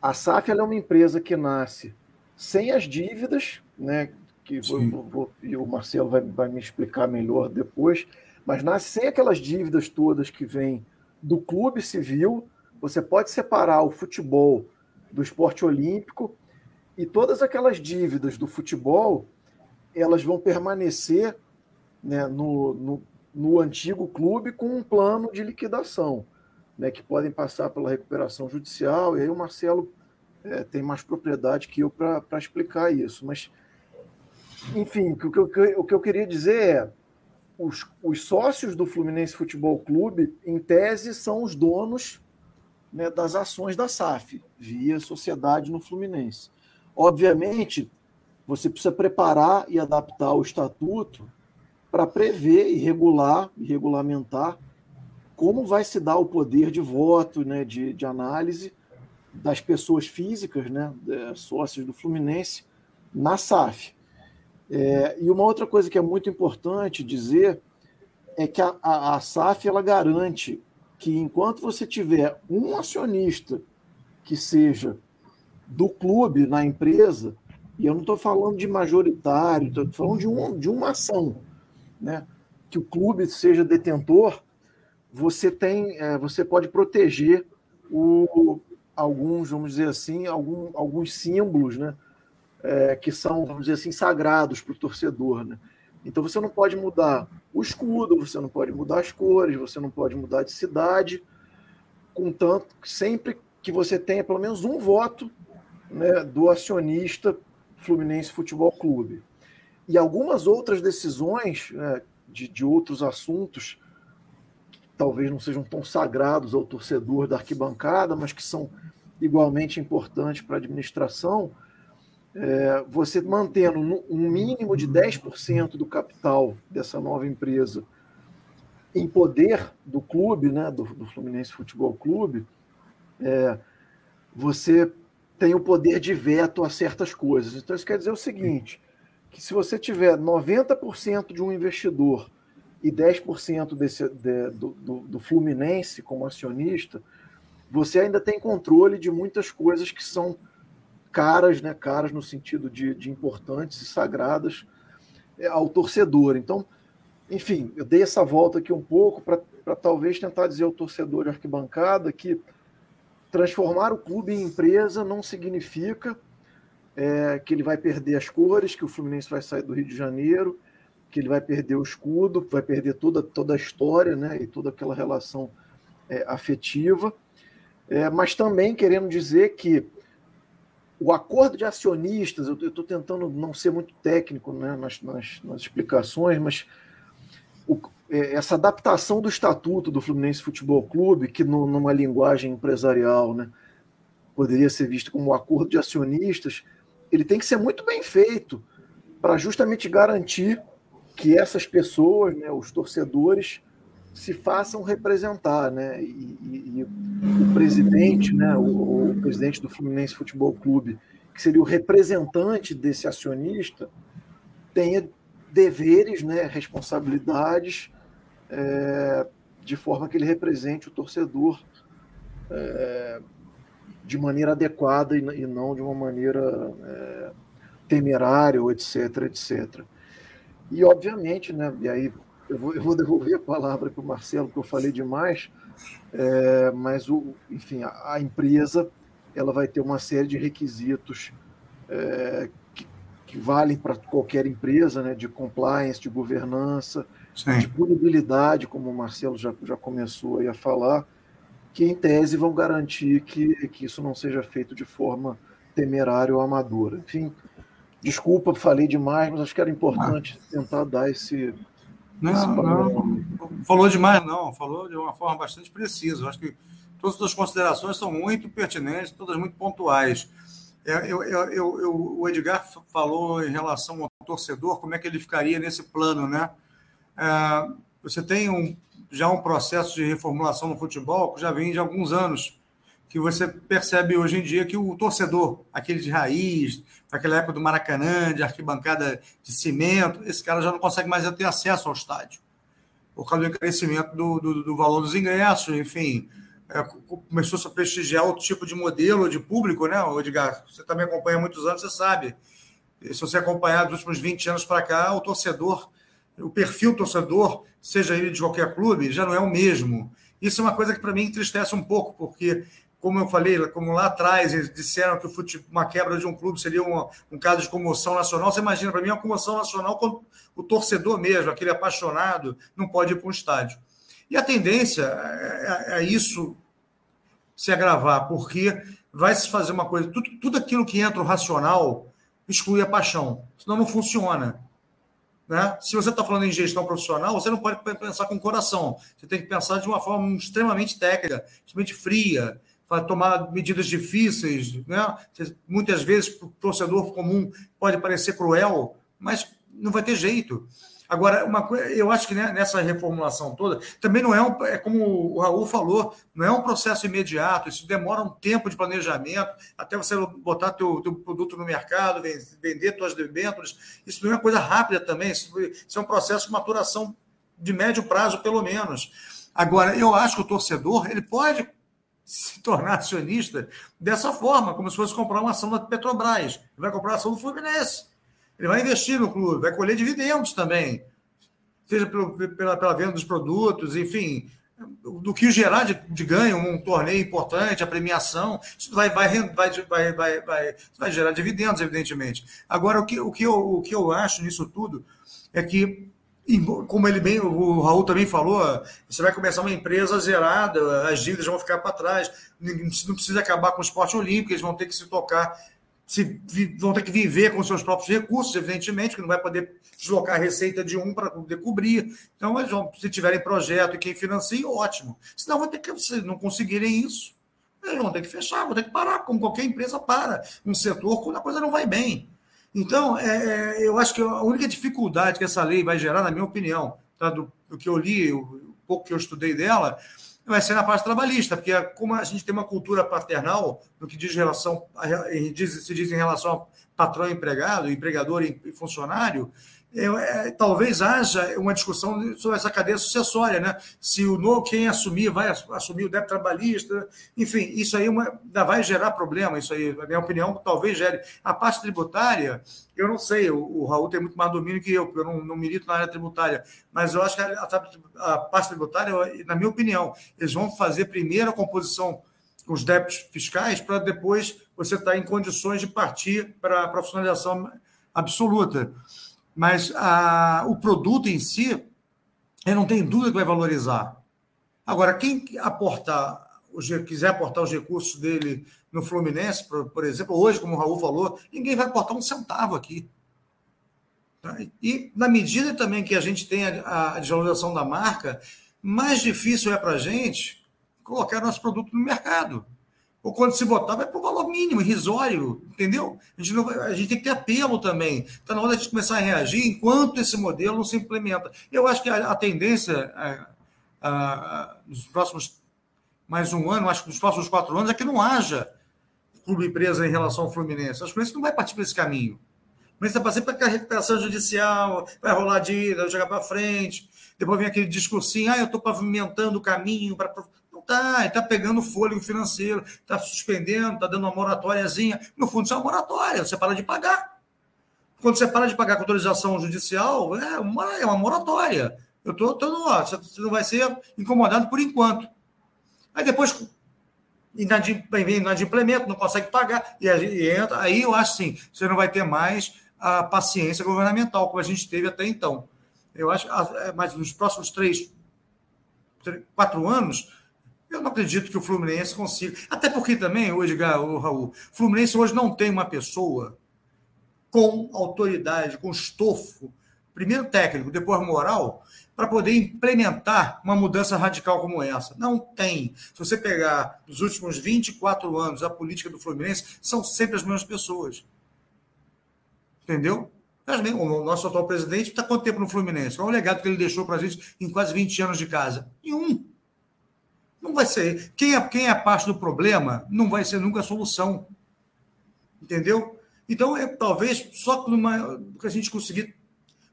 [SPEAKER 3] a SAF é uma empresa que nasce sem as dívidas, né, que vou, vou, e o Marcelo vai, vai me explicar melhor depois, mas nasce sem aquelas dívidas todas que vêm do clube civil. Você pode separar o futebol do esporte olímpico e todas aquelas dívidas do futebol elas vão permanecer né, no, no, no, antigo clube com um plano de liquidação, né, que podem passar pela recuperação judicial. E aí o Marcelo é, tem mais propriedade que eu para explicar isso. Mas, enfim, o que, eu, o que eu queria dizer é os, os sócios do Fluminense Futebol Clube, em tese, são os donos né, das ações da SAF, via sociedade no Fluminense. Obviamente, você precisa preparar e adaptar o estatuto para prever e regular e regulamentar como vai se dar o poder de voto, né, de, de análise das pessoas físicas, né, sócios do Fluminense, na SAF. É, e uma outra coisa que é muito importante dizer é que a, a, a SAF ela garante que enquanto você tiver um acionista que seja do clube na empresa, e eu não estou falando de majoritário, estou falando de, um, de uma ação, né? que o clube seja detentor, você tem, é, você pode proteger o, alguns, vamos dizer assim, algum, alguns símbolos, né? é, que são, vamos dizer assim, sagrados para o torcedor. Né? Então você não pode mudar o escudo, você não pode mudar as cores, você não pode mudar de cidade, contanto sempre que você tenha pelo menos um voto né, do acionista Fluminense Futebol Clube. E algumas outras decisões né, de, de outros assuntos, que talvez não sejam tão sagrados ao torcedor da arquibancada, mas que são igualmente importantes para a administração, é, você mantendo um mínimo de 10% do capital dessa nova empresa em poder do clube, né, do, do Fluminense Futebol Clube, é, você tem o poder de veto a certas coisas. Então, isso quer dizer o seguinte: que se você tiver 90% de um investidor e 10% desse, de, do, do, do Fluminense como acionista, você ainda tem controle de muitas coisas que são caras, né, caras no sentido de, de importantes e sagradas é, ao torcedor. Então, enfim, eu dei essa volta aqui um pouco para talvez tentar dizer ao torcedor de arquibancada que transformar o clube em empresa não significa é, que ele vai perder as cores, que o Fluminense vai sair do Rio de Janeiro, que ele vai perder o escudo, vai perder toda, toda a história né, e toda aquela relação é, afetiva. É, mas também querendo dizer que o acordo de acionistas, eu estou tentando não ser muito técnico né, nas, nas, nas explicações, mas o, é, essa adaptação do estatuto do Fluminense Futebol Clube, que no, numa linguagem empresarial né, poderia ser visto como um acordo de acionistas, ele tem que ser muito bem feito para justamente garantir que essas pessoas, né, os torcedores, se façam representar, né? E, e, e o presidente, né, o, o, presidente do Fluminense Futebol Clube, que seria o representante desse acionista, tenha deveres, né, responsabilidades, é, de forma que ele represente o torcedor é, de maneira adequada e, e, não de uma maneira é, temerária, etc, etc. E obviamente, né, e aí eu vou, eu vou devolver a palavra para o Marcelo, que eu falei demais, é, mas, o, enfim, a, a, empresa ela vai ter uma série de requisitos é, que, que, valem para qualquer empresa, né, de compliance, de governança, Sim. de punibilidade, como o Marcelo já, já começou a falar, que em tese vão garantir que, que isso não seja feito de forma temerária ou amadora. Enfim, desculpa, falei demais, mas acho que era importante ah. tentar dar esse,
[SPEAKER 2] não, não, falou demais, não. Falou de uma forma bastante precisa. Eu acho que todas as suas considerações são muito pertinentes, todas muito pontuais. É, eu, eu, eu, o Edgar falou em relação ao torcedor, como é que ele ficaria nesse plano, né? É, você tem um, já um processo de reformulação no futebol que já vem de alguns anos que você percebe hoje em dia que o torcedor, aquele de raiz, daquela época do Maracanã, de arquibancada de cimento, esse cara já não consegue mais ter acesso ao estádio, por causa do encarecimento do, do, do valor dos ingressos, enfim. É, começou a prestigiar outro tipo de modelo de público, né, Edgar? Você também acompanha há muitos anos, você sabe. Se você acompanhar dos últimos 20 anos para cá, o torcedor, o perfil torcedor, seja ele de qualquer clube, já não é o mesmo. Isso é uma coisa que para mim entristece um pouco, porque como eu falei, como lá atrás eles disseram que o futebol, uma quebra de um clube seria um, um caso de comoção nacional, você imagina, para mim, uma comoção nacional quando o torcedor mesmo, aquele apaixonado, não pode ir para um estádio. E a tendência é, é, é isso se agravar, porque vai se fazer uma coisa, tudo, tudo aquilo que entra o racional exclui a paixão, senão não funciona. Né? Se você está falando em gestão profissional, você não pode pensar com o coração. Você tem que pensar de uma forma extremamente técnica, extremamente fria, tomar medidas difíceis, né? Muitas vezes para o torcedor comum pode parecer cruel, mas não vai ter jeito. Agora, uma coisa, eu acho que nessa reformulação toda, também não é um, é como o Raul falou, não é um processo imediato, isso demora um tempo de planejamento, até você botar teu, teu produto no mercado, vender suas debêntures, isso não é uma coisa rápida também, isso, isso é um processo de maturação de médio prazo, pelo menos. Agora, eu acho que o torcedor, ele pode se tornar acionista dessa forma, como se fosse comprar uma ação da Petrobras. Ele vai comprar a ação do Fluminense. Ele vai investir no clube, vai colher dividendos também, seja pelo, pela, pela venda dos produtos, enfim, do que gerar de, de, ganho, um torneio importante, a premiação, isso vai, vai, vai, vai, vai, vai, gerar dividendos, evidentemente. Agora, o que, o, que eu, o que eu acho nisso tudo é que como ele bem, o Raul também falou, você vai começar uma empresa zerada, as dívidas vão ficar para trás, não precisa acabar com o esporte olímpico, eles vão ter que se tocar, se, vão ter que viver com seus próprios recursos, evidentemente, que não vai poder deslocar a receita de um para poder cobrir. Então, eles vão, se tiverem projeto e quem financia, ótimo. Senão, vai ter que, se não conseguirem isso, eles vão ter que fechar, vão ter que parar, como qualquer empresa para, um setor quando a coisa não vai bem. Então, é, é, eu acho que a única dificuldade que essa lei vai gerar, na minha opinião, tá, do, do, que eu li, o pouco que eu estudei dela, vai ser na parte trabalhista, porque como a gente tem uma cultura paternal no que diz relação, se diz em relação a patrão empregado, empregador e funcionário, é, talvez haja uma discussão sobre essa cadeia sucessória, né? Se o novo, quem assumir, vai assumir o débito trabalhista, enfim, isso aí uma, vai gerar problema, isso aí, na minha opinião, talvez gere. A parte tributária, eu não sei, o, o Raul tem muito mais domínio que eu, porque eu não, não milito na área tributária, mas eu acho que a, a, a parte tributária, na minha opinião, eles vão fazer primeiro a composição com os débitos fiscais para depois você estar em condições de partir para a profissionalização absoluta mas a, o produto em si, eu não tenho dúvida que vai valorizar. Agora, quem aportar quiser aportar os recursos dele no Fluminense, por, por exemplo, hoje, como o Raul falou, ninguém vai aportar um centavo aqui. Tá? E na medida também que a gente tem a, a desvalorização da marca, mais difícil é para a gente colocar nosso produto no mercado. Ou quando se botar, vai para o valor mínimo, irrisório, entendeu? A gente, vai, a gente tem que ter apelo também. Está na hora de começar a reagir enquanto esse modelo não se implementa. Eu acho que a, a tendência a, a, nos próximos mais um ano, acho que nos próximos quatro anos, é que não haja clube empresa em relação ao Fluminense. Acho que o Fluminense não vai partir para esse caminho. O Fluminense vai passar para a recuperação judicial, vai rolar dívida, vai jogar para frente. Depois vem aquele discursinho, ah, eu estou pavimentando o caminho para Tá, está pegando fôlego financeiro, está suspendendo, está dando uma moratóriazinha. No fundo, isso é uma moratória, você para de pagar. Quando você para de pagar com autorização judicial, é uma, é uma moratória. Eu estou, tô, tô, você não vai ser incomodado por enquanto. Aí depois inadimplemento, não consegue pagar, e, e entra. Aí eu acho sim, você não vai ter mais a paciência governamental, como a gente teve até então. Eu acho, é, mas nos próximos três, três quatro anos, eu não acredito que o Fluminense consiga. Até porque também, hoje, o Raul, Fluminense hoje não tem uma pessoa com autoridade, com estofo, primeiro técnico, depois moral, para poder implementar uma mudança radical como essa. Não tem. Se você pegar os últimos 24 anos a política do Fluminense, são sempre as mesmas pessoas. Entendeu? O nosso atual presidente está quanto tempo no Fluminense? Qual o legado que ele deixou para a gente em quase 20 anos de casa? Nenhum. Não vai ser. Quem é, quem é parte do problema não vai ser nunca a solução. Entendeu? Então, é, talvez só que a gente conseguir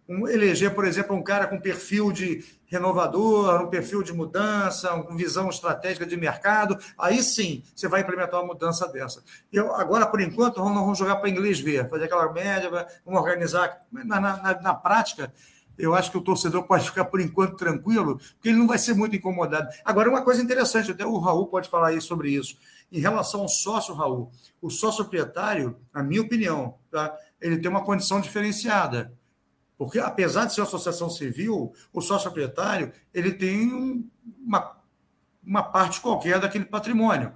[SPEAKER 2] um, eleger, por exemplo, um cara com perfil de renovador, um perfil de mudança, com visão estratégica de mercado, aí sim você vai implementar uma mudança dessa. Eu, agora, por enquanto, nós vamos jogar para inglês ver, fazer aquela média, vamos organizar. Na, na, na prática, eu acho que o torcedor pode ficar por enquanto tranquilo, porque ele não vai ser muito incomodado. Agora, uma coisa interessante, até o Raul pode falar aí sobre isso. Em relação ao sócio, Raul, o sócio proprietário, na minha opinião, tá? ele tem uma condição diferenciada. Porque, apesar de ser uma associação civil, o sócio proprietário ele tem um, uma, uma parte qualquer daquele patrimônio.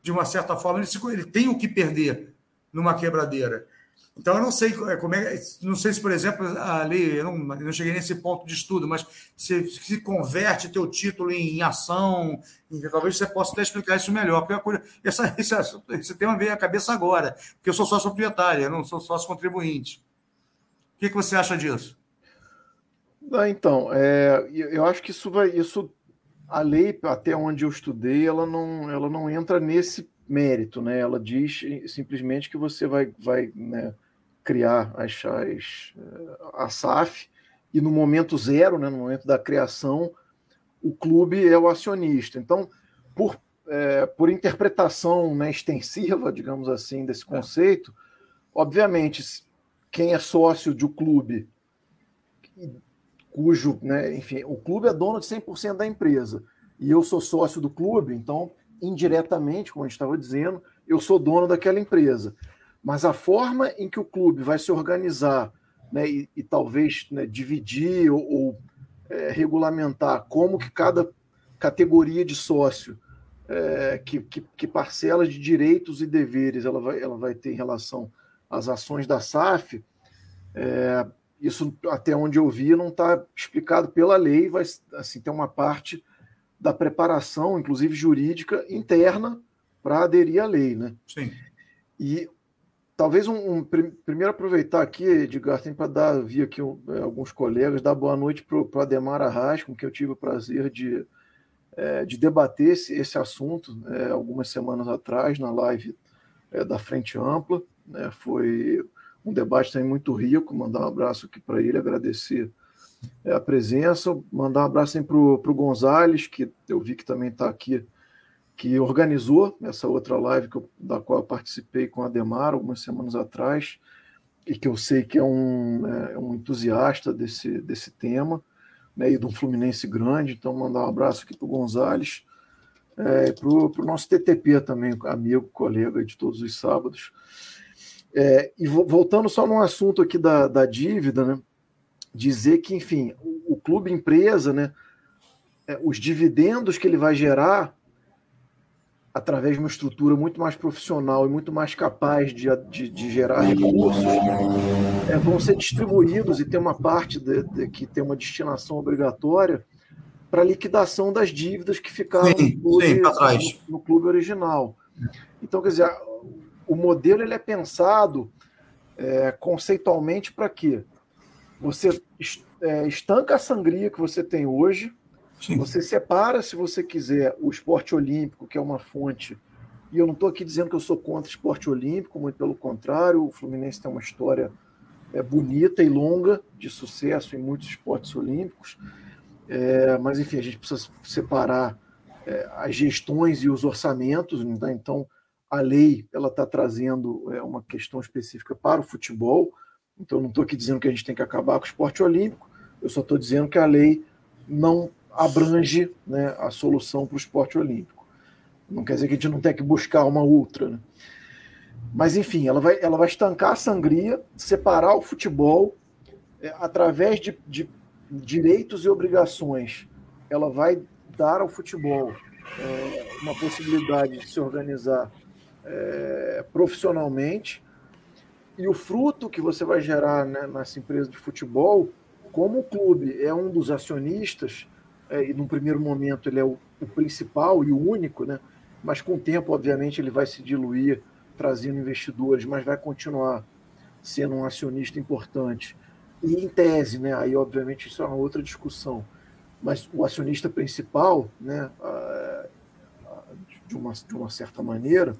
[SPEAKER 2] De uma certa forma, ele, se, ele tem o que perder numa quebradeira. Então, eu não sei é, como é, não sei se, por exemplo, ali, eu não, eu não cheguei nesse ponto de estudo, mas se, se converte teu título em, em ação, em, talvez você possa até explicar isso melhor, porque a coisa, essa, esse, esse tema veio à cabeça agora, porque eu sou sócio proprietário, eu não sou sócio contribuinte. O que, que você acha disso?
[SPEAKER 3] então, é, eu acho que isso vai, isso, a lei, até onde eu estudei, ela não, ela não entra nesse mérito, né? Ela diz simplesmente que você vai, vai né, criar as, as, eh, a SAF e no momento zero, né, no momento da criação, o clube é o acionista. Então, por, é, por interpretação né, extensiva, digamos assim, desse é. conceito, obviamente, quem é sócio de um clube cujo, né, enfim, o clube é dono de 100% da empresa e eu sou sócio do clube, então, indiretamente, como a gente estava dizendo, eu sou dono daquela empresa. Mas a forma em que o clube vai se organizar né, e, e talvez né, dividir ou, ou é, regulamentar como que cada categoria de sócio, é, que, que, que parcelas de direitos e deveres ela vai, ela vai ter em relação às ações da SAF, é, isso até onde eu vi não está explicado pela lei, vai assim ter uma parte da preparação, inclusive jurídica, interna para aderir à lei, né?
[SPEAKER 2] Sim.
[SPEAKER 3] E Talvez um, um primeiro aproveitar aqui, Edgar, tem para dar, vi aqui um, é, alguns colegas, dar boa noite para o Ademar Arras, com quem eu tive o prazer de, é, de debater esse, esse assunto é, algumas semanas atrás, na live é, da Frente Ampla. Né, foi um debate também muito rico. Mandar um abraço aqui para ele, agradecer é, a presença. Mandar um abraço para o Gonzales, que eu vi que também está aqui que organizou essa outra live eu, da qual eu participei com a Demar algumas semanas atrás, e que eu sei que é um, é, um entusiasta desse, desse tema, né, e de um Fluminense grande. Então, mandar um abraço aqui para o Gonzales, é, para o nosso TTP também, amigo, colega de todos os sábados. É, e voltando só num assunto aqui da, da dívida, né, dizer que, enfim, o, o clube empresa, né, é, os dividendos que ele vai gerar através de uma estrutura muito mais profissional e muito mais capaz de, de, de gerar recursos, é, vão ser distribuídos e tem uma parte de, de, que tem uma destinação obrigatória para liquidação das dívidas que ficaram sim, no, clube, sim, no, no, clube original. Então, quer dizer, o modelo ele é pensado é, conceitualmente para quê? Você é, estanca a sangria que você tem hoje, Sim. Você separa, se você quiser, o esporte olímpico, que é uma fonte. E eu não estou aqui dizendo que eu sou contra esporte olímpico, muito pelo contrário, o Fluminense tem uma história é, bonita e longa de sucesso em muitos esportes olímpicos. É, mas, enfim, a gente precisa separar é, as gestões e os orçamentos. Né? Então, a lei ela está trazendo é, uma questão específica para o futebol. Então, não estou aqui dizendo que a gente tem que acabar com o esporte olímpico, eu só estou dizendo que a lei não abrange né, a solução para o esporte olímpico. Não quer dizer que a gente não tenha que buscar uma outra. Né? Mas, enfim, ela vai, ela vai estancar a sangria, separar o futebol é, através de, de, direitos e obrigações. Ela vai dar ao futebol é, uma possibilidade de se organizar é, profissionalmente. E o fruto que você vai gerar né, nessa empresa de futebol, como o clube é um dos acionistas, é, e num primeiro momento ele é o, o, principal e o único, né? mas com o tempo, obviamente, ele vai se diluir, trazendo investidores, mas vai continuar sendo um acionista importante. E em tese, né? aí obviamente isso é uma outra discussão, mas o acionista principal, né? de, uma, de uma certa maneira,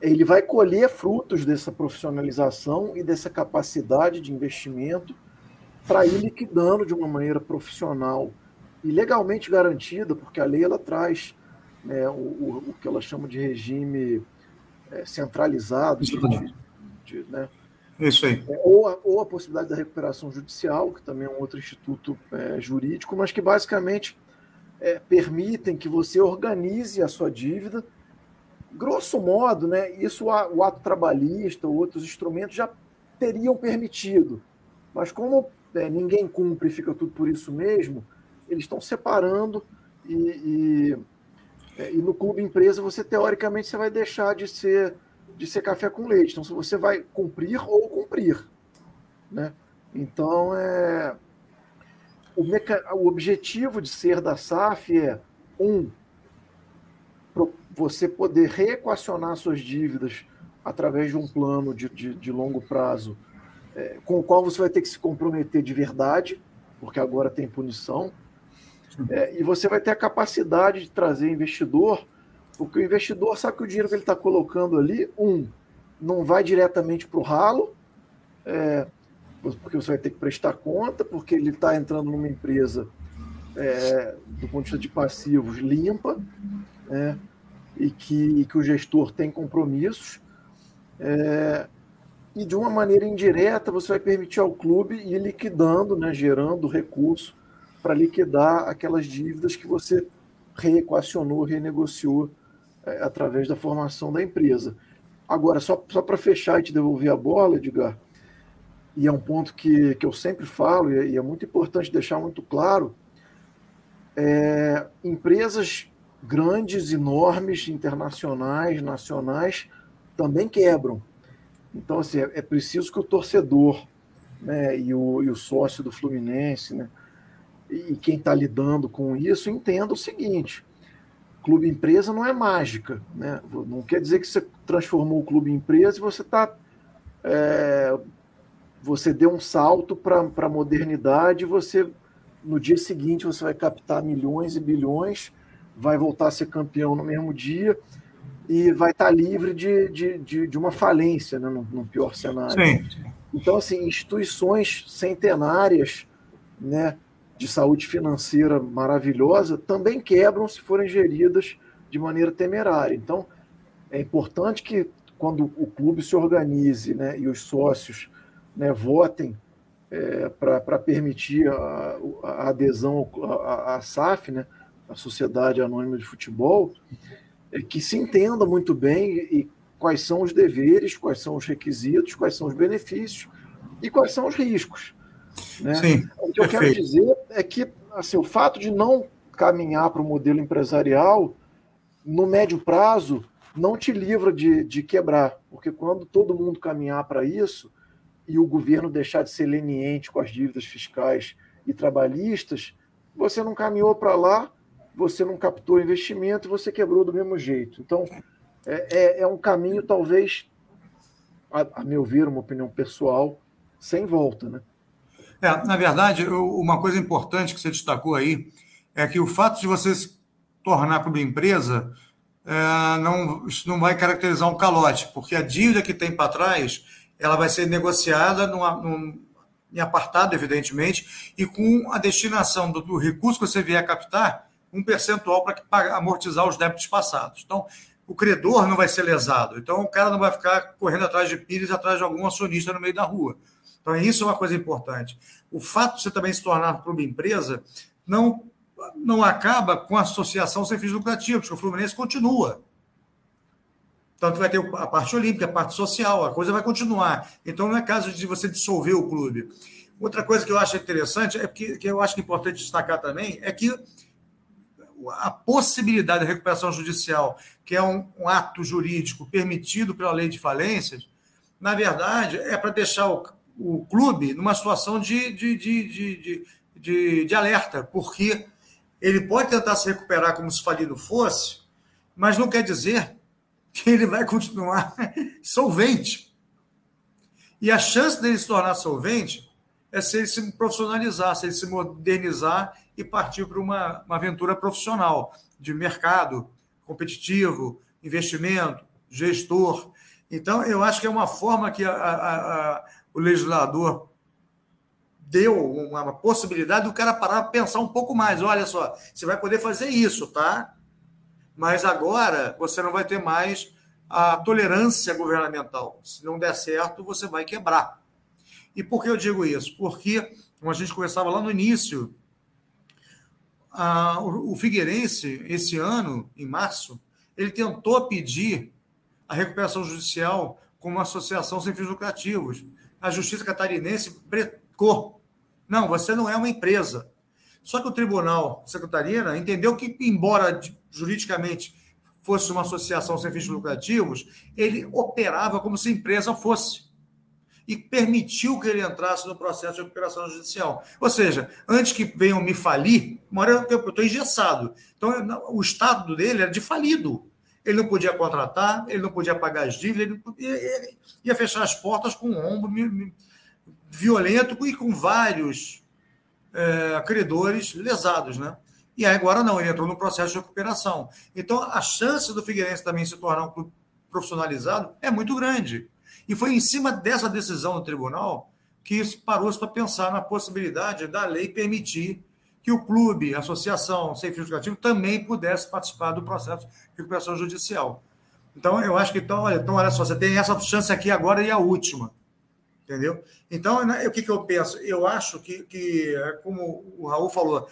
[SPEAKER 3] ele vai colher frutos dessa profissionalização e dessa capacidade de investimento para ir liquidando de uma maneira profissional e legalmente garantida, porque a lei ela traz né, o, o, o, que ela chama de regime é, centralizado, de,
[SPEAKER 2] de, né, isso aí.
[SPEAKER 3] É, ou, a, ou a possibilidade da recuperação judicial, que também é um outro instituto é, jurídico, mas que basicamente é, permitem que você organize a sua dívida. Grosso modo, né, isso o ato trabalhista, outros instrumentos já teriam permitido. Mas como é, ninguém cumpre e fica tudo por isso mesmo, eles estão separando e, e, é, e, no clube empresa você teoricamente você vai deixar de ser de ser café com leite. Então você vai cumprir ou cumprir, né? Então é o, meca... o objetivo de ser da SAF é um você poder reequacionar suas dívidas através de um plano de, de, de longo prazo é, com o qual você vai ter que se comprometer de verdade, porque agora tem punição, é, e você vai ter a capacidade de trazer investidor, porque o investidor sabe que o dinheiro que ele está colocando ali, um, não vai diretamente para o ralo, é, porque você vai ter que prestar conta, porque ele está entrando numa empresa é, do ponto de vista de passivos limpa, né, e, que, e que o gestor tem compromissos. E de uma maneira indireta você vai permitir ao clube ir liquidando, né, gerando recurso para liquidar aquelas dívidas que você reequacionou, renegociou é, através da formação da empresa. Agora, só, só para fechar e te devolver a bola, Edgar, e é um ponto que, que eu sempre falo, e é, e é muito importante deixar muito claro, é, empresas grandes, enormes, internacionais, nacionais, também quebram. Então, assim, é, é preciso que o torcedor né, e, o, e o sócio do Fluminense, né, e quem está lidando com isso entenda o seguinte: clube empresa não é mágica, né? Não quer dizer que você transformou o clube em empresa e você está é, você deu um salto para a modernidade, você no dia seguinte você vai captar milhões e bilhões, vai voltar a ser campeão no mesmo dia e vai estar livre de, de, de, de, uma falência, né, no, no pior cenário. Sim. Então, assim, instituições centenárias, né, de saúde financeira maravilhosa também quebram se forem geridas de maneira temerária. Então, é importante que quando o clube se organize né, e os sócios né, votem é, para permitir a, a adesão à SAF, né, a Sociedade Anônima de Futebol, que se entenda muito bem e quais são os deveres, quais são os requisitos, quais são os benefícios e quais são os riscos. Né? Sim, o que eu quero dizer é que assim, o fato de não caminhar para o modelo empresarial no médio prazo, não te livra de, de quebrar, porque quando todo mundo caminhar para isso e o governo deixar de ser leniente com as dívidas fiscais e trabalhistas, você não caminhou para lá, você não captou investimento, você quebrou do mesmo jeito. Então, é, é, é um caminho, talvez, a, a, meu ver, uma opinião pessoal, sem volta. Né?
[SPEAKER 2] É, na verdade, uma coisa importante que você destacou aí é que o fato de você se tornar para uma empresa é, não, isso não vai caracterizar um calote, porque a dívida que tem para trás ela vai ser negociada numa, num, em apartado, evidentemente, e com a destinação do, do recurso que você vier a captar, um percentual para amortizar os débitos passados. Então, o credor não vai ser lesado. Então, o cara não vai ficar correndo atrás de pires, atrás de algum acionista no meio da rua. Então, isso é uma coisa importante. O fato de você também se tornar uma empresa não, não acaba com a associação sem fins lucrativos, porque o Fluminense continua. Tanto vai ter a parte olímpica, a parte social, a coisa vai continuar. Então, não é caso de você dissolver o clube. Outra coisa que eu acho interessante, é que, que eu acho que é importante destacar também, é que a possibilidade de recuperação judicial, que é um, um ato jurídico permitido pela lei de falências, na verdade, é para deixar o, o, clube numa situação de, de, de, de, de alerta, porque ele pode tentar se recuperar como se falido fosse, mas não quer dizer que ele vai continuar solvente. E a chance dele se tornar solvente é se ele se profissionalizar, se ele se modernizar e partir para uma, uma aventura profissional de mercado competitivo, investimento, gestor. Então, eu acho que é uma forma que a, a, a, o legislador deu uma possibilidade do cara parar para pensar um pouco mais. Olha só, você vai poder fazer isso, tá? Mas agora você não vai ter mais a tolerância governamental. Se não der certo, você vai quebrar. E por que eu digo isso? Porque, como a gente conversava lá no início, a, o Figueirense, esse ano, em março, ele tentou pedir a recuperação judicial como uma associação sem fins lucrativos. A Justiça Catarinense brecou. Não, você não é uma empresa. Só que o Tribunal Secretarina entendeu que, embora juridicamente fosse uma associação sem fins lucrativos, ele operava como se empresa fosse. E permitiu que ele entrasse no processo de recuperação judicial. Ou seja, antes que venham me falir, uma eu estou engessado. Então, o estado dele era de falido. Ele não podia contratar, ele não podia pagar as dívidas, ele ia fechar as portas com um ombro violento e com vários é, credores lesados, né? E agora não, ele entrou no processo de recuperação. Então, a chance do Figueirense também se tornar um clube profissionalizado é muito grande. E foi em cima dessa decisão do tribunal que parou-se para pensar na possibilidade da lei permitir que o clube, a associação sem fins lucrativos, também pudesse participar do processo de recuperação judicial. Então, eu acho que, então, olha, então, olha só, você tem essa chance aqui agora e a última. Entendeu? Então, né, o que, que eu penso? Eu acho que, que, como o Raul falou,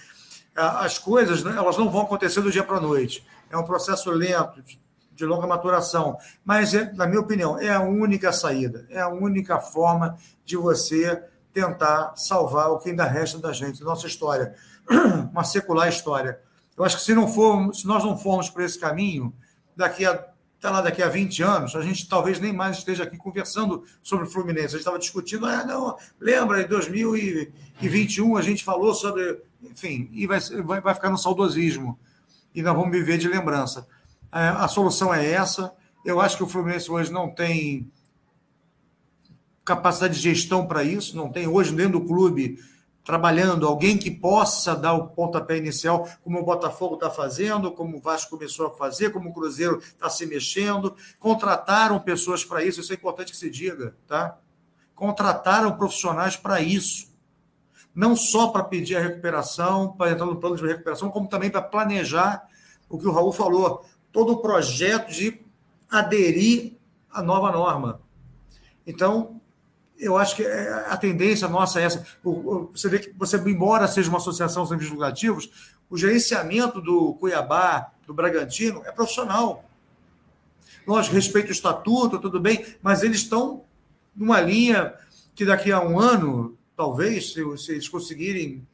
[SPEAKER 2] as coisas né, elas não vão acontecer do dia para a noite. É um processo lento, de longa maturação. Mas, é, na minha opinião, é a única saída, é a única forma de você tentar salvar o que ainda resta da gente, nossa história, uma secular história. Eu acho que se, não for, se nós não formos por esse caminho, daqui a tá lá daqui a 20 anos, a gente talvez nem mais esteja aqui conversando sobre o Fluminense. A gente estava discutindo, ah, não, lembra, em 2021 a gente falou sobre enfim, e vai, vai, vai ficar no saudosismo. E nós vamos viver de lembrança. É, a solução é essa. Eu acho que o Fluminense hoje não tem capacidade de gestão para isso, não tem hoje dentro do clube trabalhando alguém que possa dar o pontapé inicial, como o Botafogo está fazendo, como o Vasco começou a fazer, como o Cruzeiro está se mexendo. Contrataram pessoas para isso, isso é importante que se diga, tá? Contrataram profissionais para isso não só para pedir a recuperação, para entrar no plano de recuperação, como também para planejar o que o Raul falou, todo o projeto de aderir à nova norma. Então, eu acho que é, a tendência nossa é essa. Você vê que você, embora seja uma associação sem fins lucrativos, o gerenciamento do Cuiabá, do Bragantino, é profissional. Lógico, respeito o estatuto, tudo bem, mas eles estão numa linha que daqui a um ano talvez, se, se eles conseguirem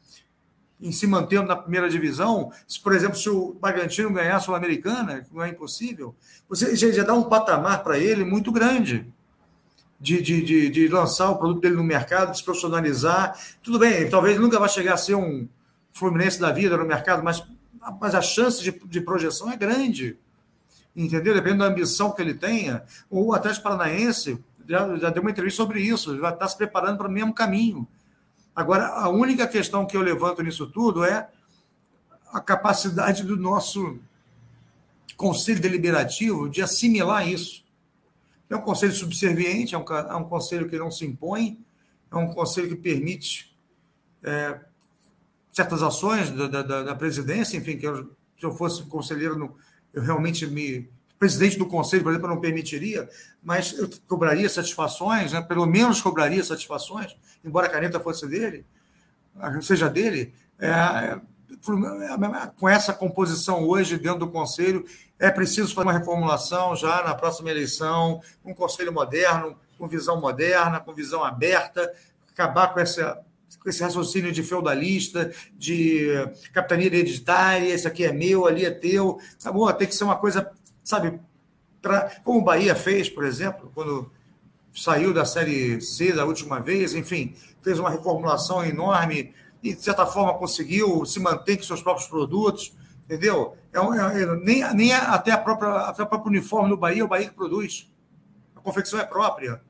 [SPEAKER 2] em se mantendo na primeira divisão, se, por exemplo, se o Bragantino ganhar a Sul-Americana, não é impossível, você já, já dá um patamar para ele muito grande. De, de, de, de, lançar o produto dele no mercado, de se profissionalizar. Tudo bem, talvez nunca vá chegar a ser um Fluminense da vida no mercado, mas, mas a chance de, de projeção é grande. Entendeu? Dependendo da ambição que ele tenha. O Atlético Paranaense já, já deu uma entrevista sobre isso, já está se preparando para o mesmo caminho. Agora, a única questão que eu levanto nisso tudo é a capacidade do nosso Conselho Deliberativo de assimilar isso. É um conselho subserviente, é um, é um conselho que não se impõe, é um conselho que permite é, certas ações da, da, da, presidência, enfim, que eu, se eu fosse conselheiro, eu realmente me. Presidente do conselho, por exemplo, não permitiria, mas eu cobraria satisfações, né? pelo menos cobraria satisfações, embora a caneta fosse dele, seja dele, é, é, com essa composição hoje dentro do Conselho, é preciso fazer uma reformulação já na próxima eleição, um Conselho moderno, com visão moderna, com visão aberta, acabar com essa com esse raciocínio de feudalista, de capitania hereditária, esse aqui é meu, ali é teu. Acabou, tem que ser uma coisa, sabe, pra, como o Bahia fez, por exemplo, quando saiu da Série C da última vez, enfim, fez uma reformulação enorme e, de certa forma, conseguiu se manter com seus próprios produtos, entendeu? É, é, é, nem nem até, a própria, até o próprio uniforme no Bahia, o Bahia que produz. A confecção é própria.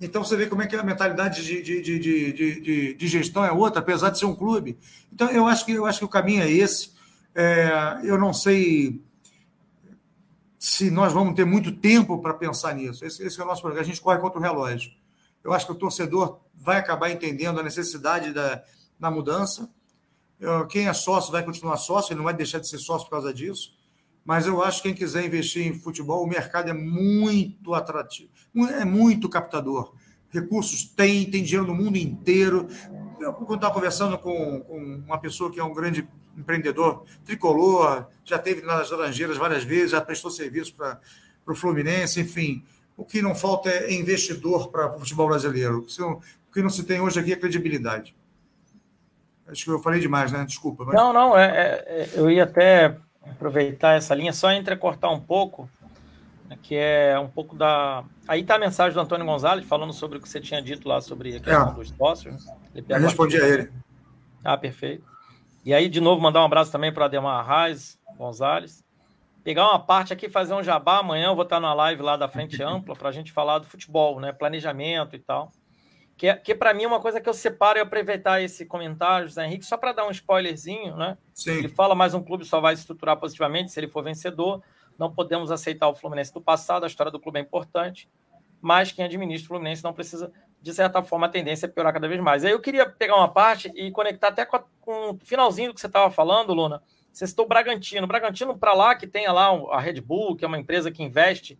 [SPEAKER 2] Então você vê como é que a mentalidade de, de, de, de, de gestão é outra, apesar de ser um clube. Então eu acho que, eu acho que o caminho é esse. É, eu não sei se nós vamos ter muito tempo para pensar nisso. Esse, esse é o nosso problema. A gente corre contra o relógio. Eu acho que o torcedor vai acabar entendendo a necessidade da, da mudança. Eu, quem é sócio vai continuar sócio, ele não vai deixar de ser sócio por causa disso. Mas eu acho que quem quiser investir em futebol, o mercado é muito atrativo, é muito captador. Recursos tem, tem dinheiro no mundo inteiro. Eu, quando estava conversando com, com uma pessoa que é um grande empreendedor tricolor, já teve nas Laranjeiras várias vezes, já prestou serviço para o Fluminense, enfim. O que não falta é investidor para o futebol brasileiro. O que não se tem hoje aqui é credibilidade. Acho que eu falei demais, né? Desculpa.
[SPEAKER 1] Mas... Não, não, é, é, é eu ia até aproveitar essa linha, só entrecortar um pouco, que é um pouco da. Aí está a mensagem do Antônio Gonzalez falando sobre o que você tinha dito lá sobre a questão é. dos sócios.
[SPEAKER 2] Né? Eu respondi a ele.
[SPEAKER 1] Ah, perfeito. E aí, de novo, mandar um abraço também para Ademar Arraes Gonzalez. Pegar uma parte aqui, fazer um jabá. Amanhã eu vou estar na live lá da Frente Ampla para a gente falar do futebol, né? Planejamento e tal. Que, é, que para mim é uma coisa que eu separo e aproveitar esse comentário, José Henrique, só para dar um spoilerzinho, né? Sim. Ele fala mais um clube só vai se estruturar positivamente se ele for vencedor. Não podemos aceitar o Fluminense do passado, a história do clube é importante, mas quem administra o Fluminense não precisa de certa forma, a tendência é piorar cada vez mais. Aí eu queria pegar uma parte e conectar até com, a, com o finalzinho do que você estava falando, Luna. Você citou o Bragantino. O Bragantino, para lá, que tenha lá a Red Bull, que é uma empresa que investe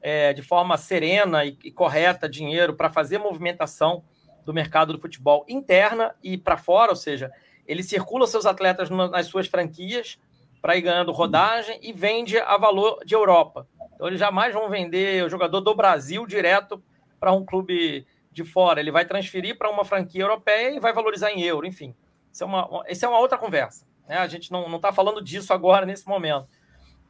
[SPEAKER 1] é, de forma serena e, e correta dinheiro para fazer movimentação do mercado do futebol interna e para fora, ou seja, ele circula seus atletas nas suas franquias para ir ganhando rodagem e vende a valor de Europa. Então, eles jamais vão vender o jogador do Brasil direto para um clube de fora, ele vai transferir para uma franquia europeia e vai valorizar em euro, enfim. Isso é uma, isso é uma outra conversa. Né? A gente não está falando disso agora, nesse momento.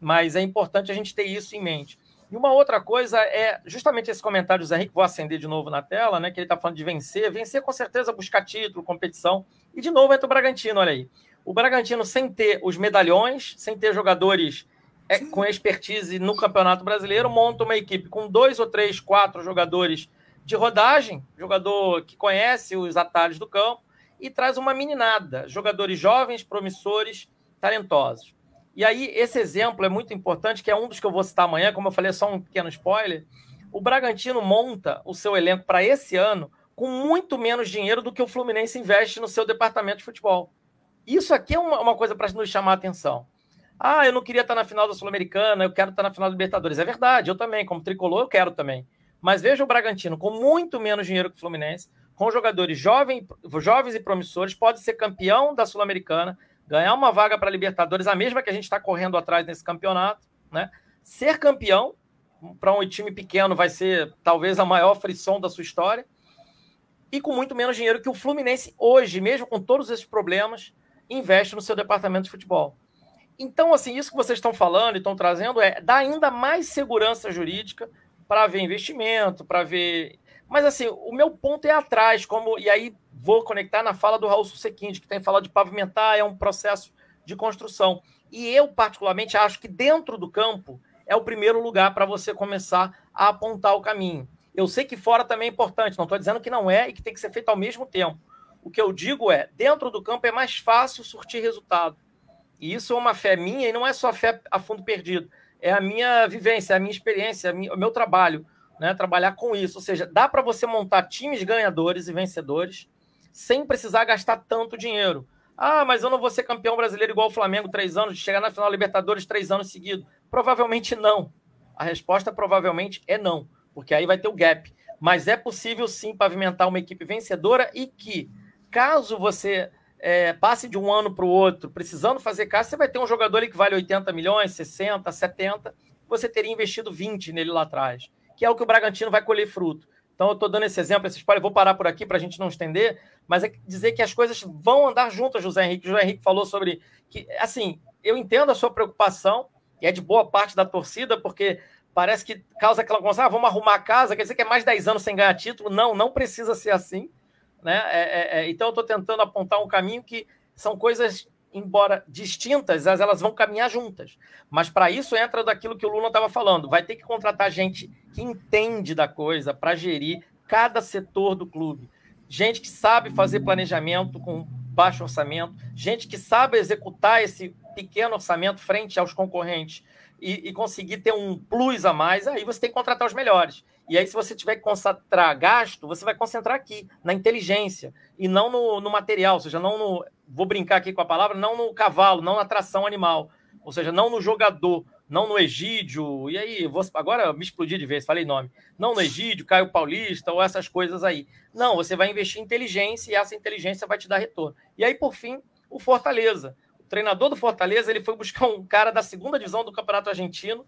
[SPEAKER 1] Mas é importante a gente ter isso em mente. E uma outra coisa é justamente esse comentário do Zé Henrique, vou acender de novo na tela, né? Que ele está falando de vencer. Vencer, com certeza, buscar título, competição. E de novo entra o Bragantino, olha aí. O Bragantino, sem ter os medalhões, sem ter jogadores é, com expertise no Campeonato Brasileiro, monta uma equipe com dois ou três, quatro jogadores de rodagem, jogador que conhece os atalhos do campo, e traz uma meninada, jogadores jovens, promissores, talentosos. E aí, esse exemplo é muito importante, que é um dos que eu vou citar amanhã, como eu falei, é só um pequeno spoiler. O Bragantino monta o seu elenco para esse ano com muito menos dinheiro do que o Fluminense investe no seu departamento de futebol. Isso aqui é uma, uma coisa para nos chamar a atenção. Ah, eu não queria estar na final da Sul-Americana, eu quero estar na final da Libertadores. É verdade, eu também, como tricolor, eu quero também. Mas veja o Bragantino com muito menos dinheiro que o Fluminense, com jogadores jovem, jovens e promissores, pode ser campeão da Sul-Americana, ganhar uma vaga para a Libertadores, a mesma que a gente está correndo atrás nesse campeonato, né? Ser campeão para um time pequeno vai ser talvez a maior frição da sua história. E com muito menos dinheiro que o Fluminense hoje, mesmo com todos esses problemas, investe no seu departamento de futebol. Então, assim, isso que vocês estão falando e estão trazendo é dar ainda mais segurança jurídica para ver investimento, para ver. Mas, assim, o meu ponto é atrás, como. E aí vou conectar na fala do Raul Susequinde, que tem falado de pavimentar, é um processo de construção. E eu, particularmente, acho que dentro do campo é o primeiro lugar para você começar a apontar o caminho. Eu sei que fora também é importante, não estou dizendo que não é e que tem que ser feito ao mesmo tempo. O que eu digo é, dentro do campo é mais fácil surtir resultado. E isso é uma fé minha e não é só fé a fundo perdido. É a minha vivência, a minha experiência, o meu trabalho, né? Trabalhar com isso. Ou seja, dá para você montar times ganhadores e vencedores sem precisar gastar tanto dinheiro. Ah, mas eu não vou ser campeão brasileiro igual o Flamengo três anos, de chegar na final Libertadores três anos seguidos. Provavelmente não. A resposta provavelmente é não porque aí vai ter o gap. Mas é possível sim pavimentar uma equipe vencedora e que, caso você é, passe de um ano para o outro precisando fazer caixa, você vai ter um jogador ali que vale 80 milhões, 60, 70, você teria investido 20 nele lá atrás, que é o que o Bragantino vai colher fruto. Então, eu estou dando esse exemplo, esse spoiler, vou parar por aqui para a gente não estender, mas é dizer que as coisas vão andar juntas, José Henrique. José Henrique falou sobre que, assim, eu entendo a sua preocupação, e é de boa parte da torcida, porque parece que causa aquela coisa, ah, vamos arrumar a casa, quer dizer que é mais 10 anos sem ganhar título. Não, não precisa ser assim. Né? É, é, é, então, eu estou tentando apontar um caminho que são coisas, embora distintas, elas vão caminhar juntas. Mas para isso entra daquilo que o Lula estava falando. Vai ter que contratar gente que entende da coisa para gerir cada setor do clube. Gente que sabe fazer planejamento com baixo orçamento, gente que sabe executar esse pequeno orçamento frente aos concorrentes e, e, conseguir ter um plus a mais, aí você tem que contratar os melhores. E aí, se você tiver que concentrar gasto, você vai concentrar aqui, na inteligência, e não no, no material, ou seja, não no. Vou brincar aqui com a palavra, não no cavalo, não na tração animal, ou seja, não no jogador, não no Egídio, e aí, vou, agora me explodi de vez, falei nome, não no Egídio, Caio Paulista ou essas coisas aí. Não, você vai investir em inteligência e essa inteligência vai te dar retorno. E aí, por fim, o Fortaleza treinador do Fortaleza, ele foi buscar um cara da segunda divisão do Campeonato Argentino,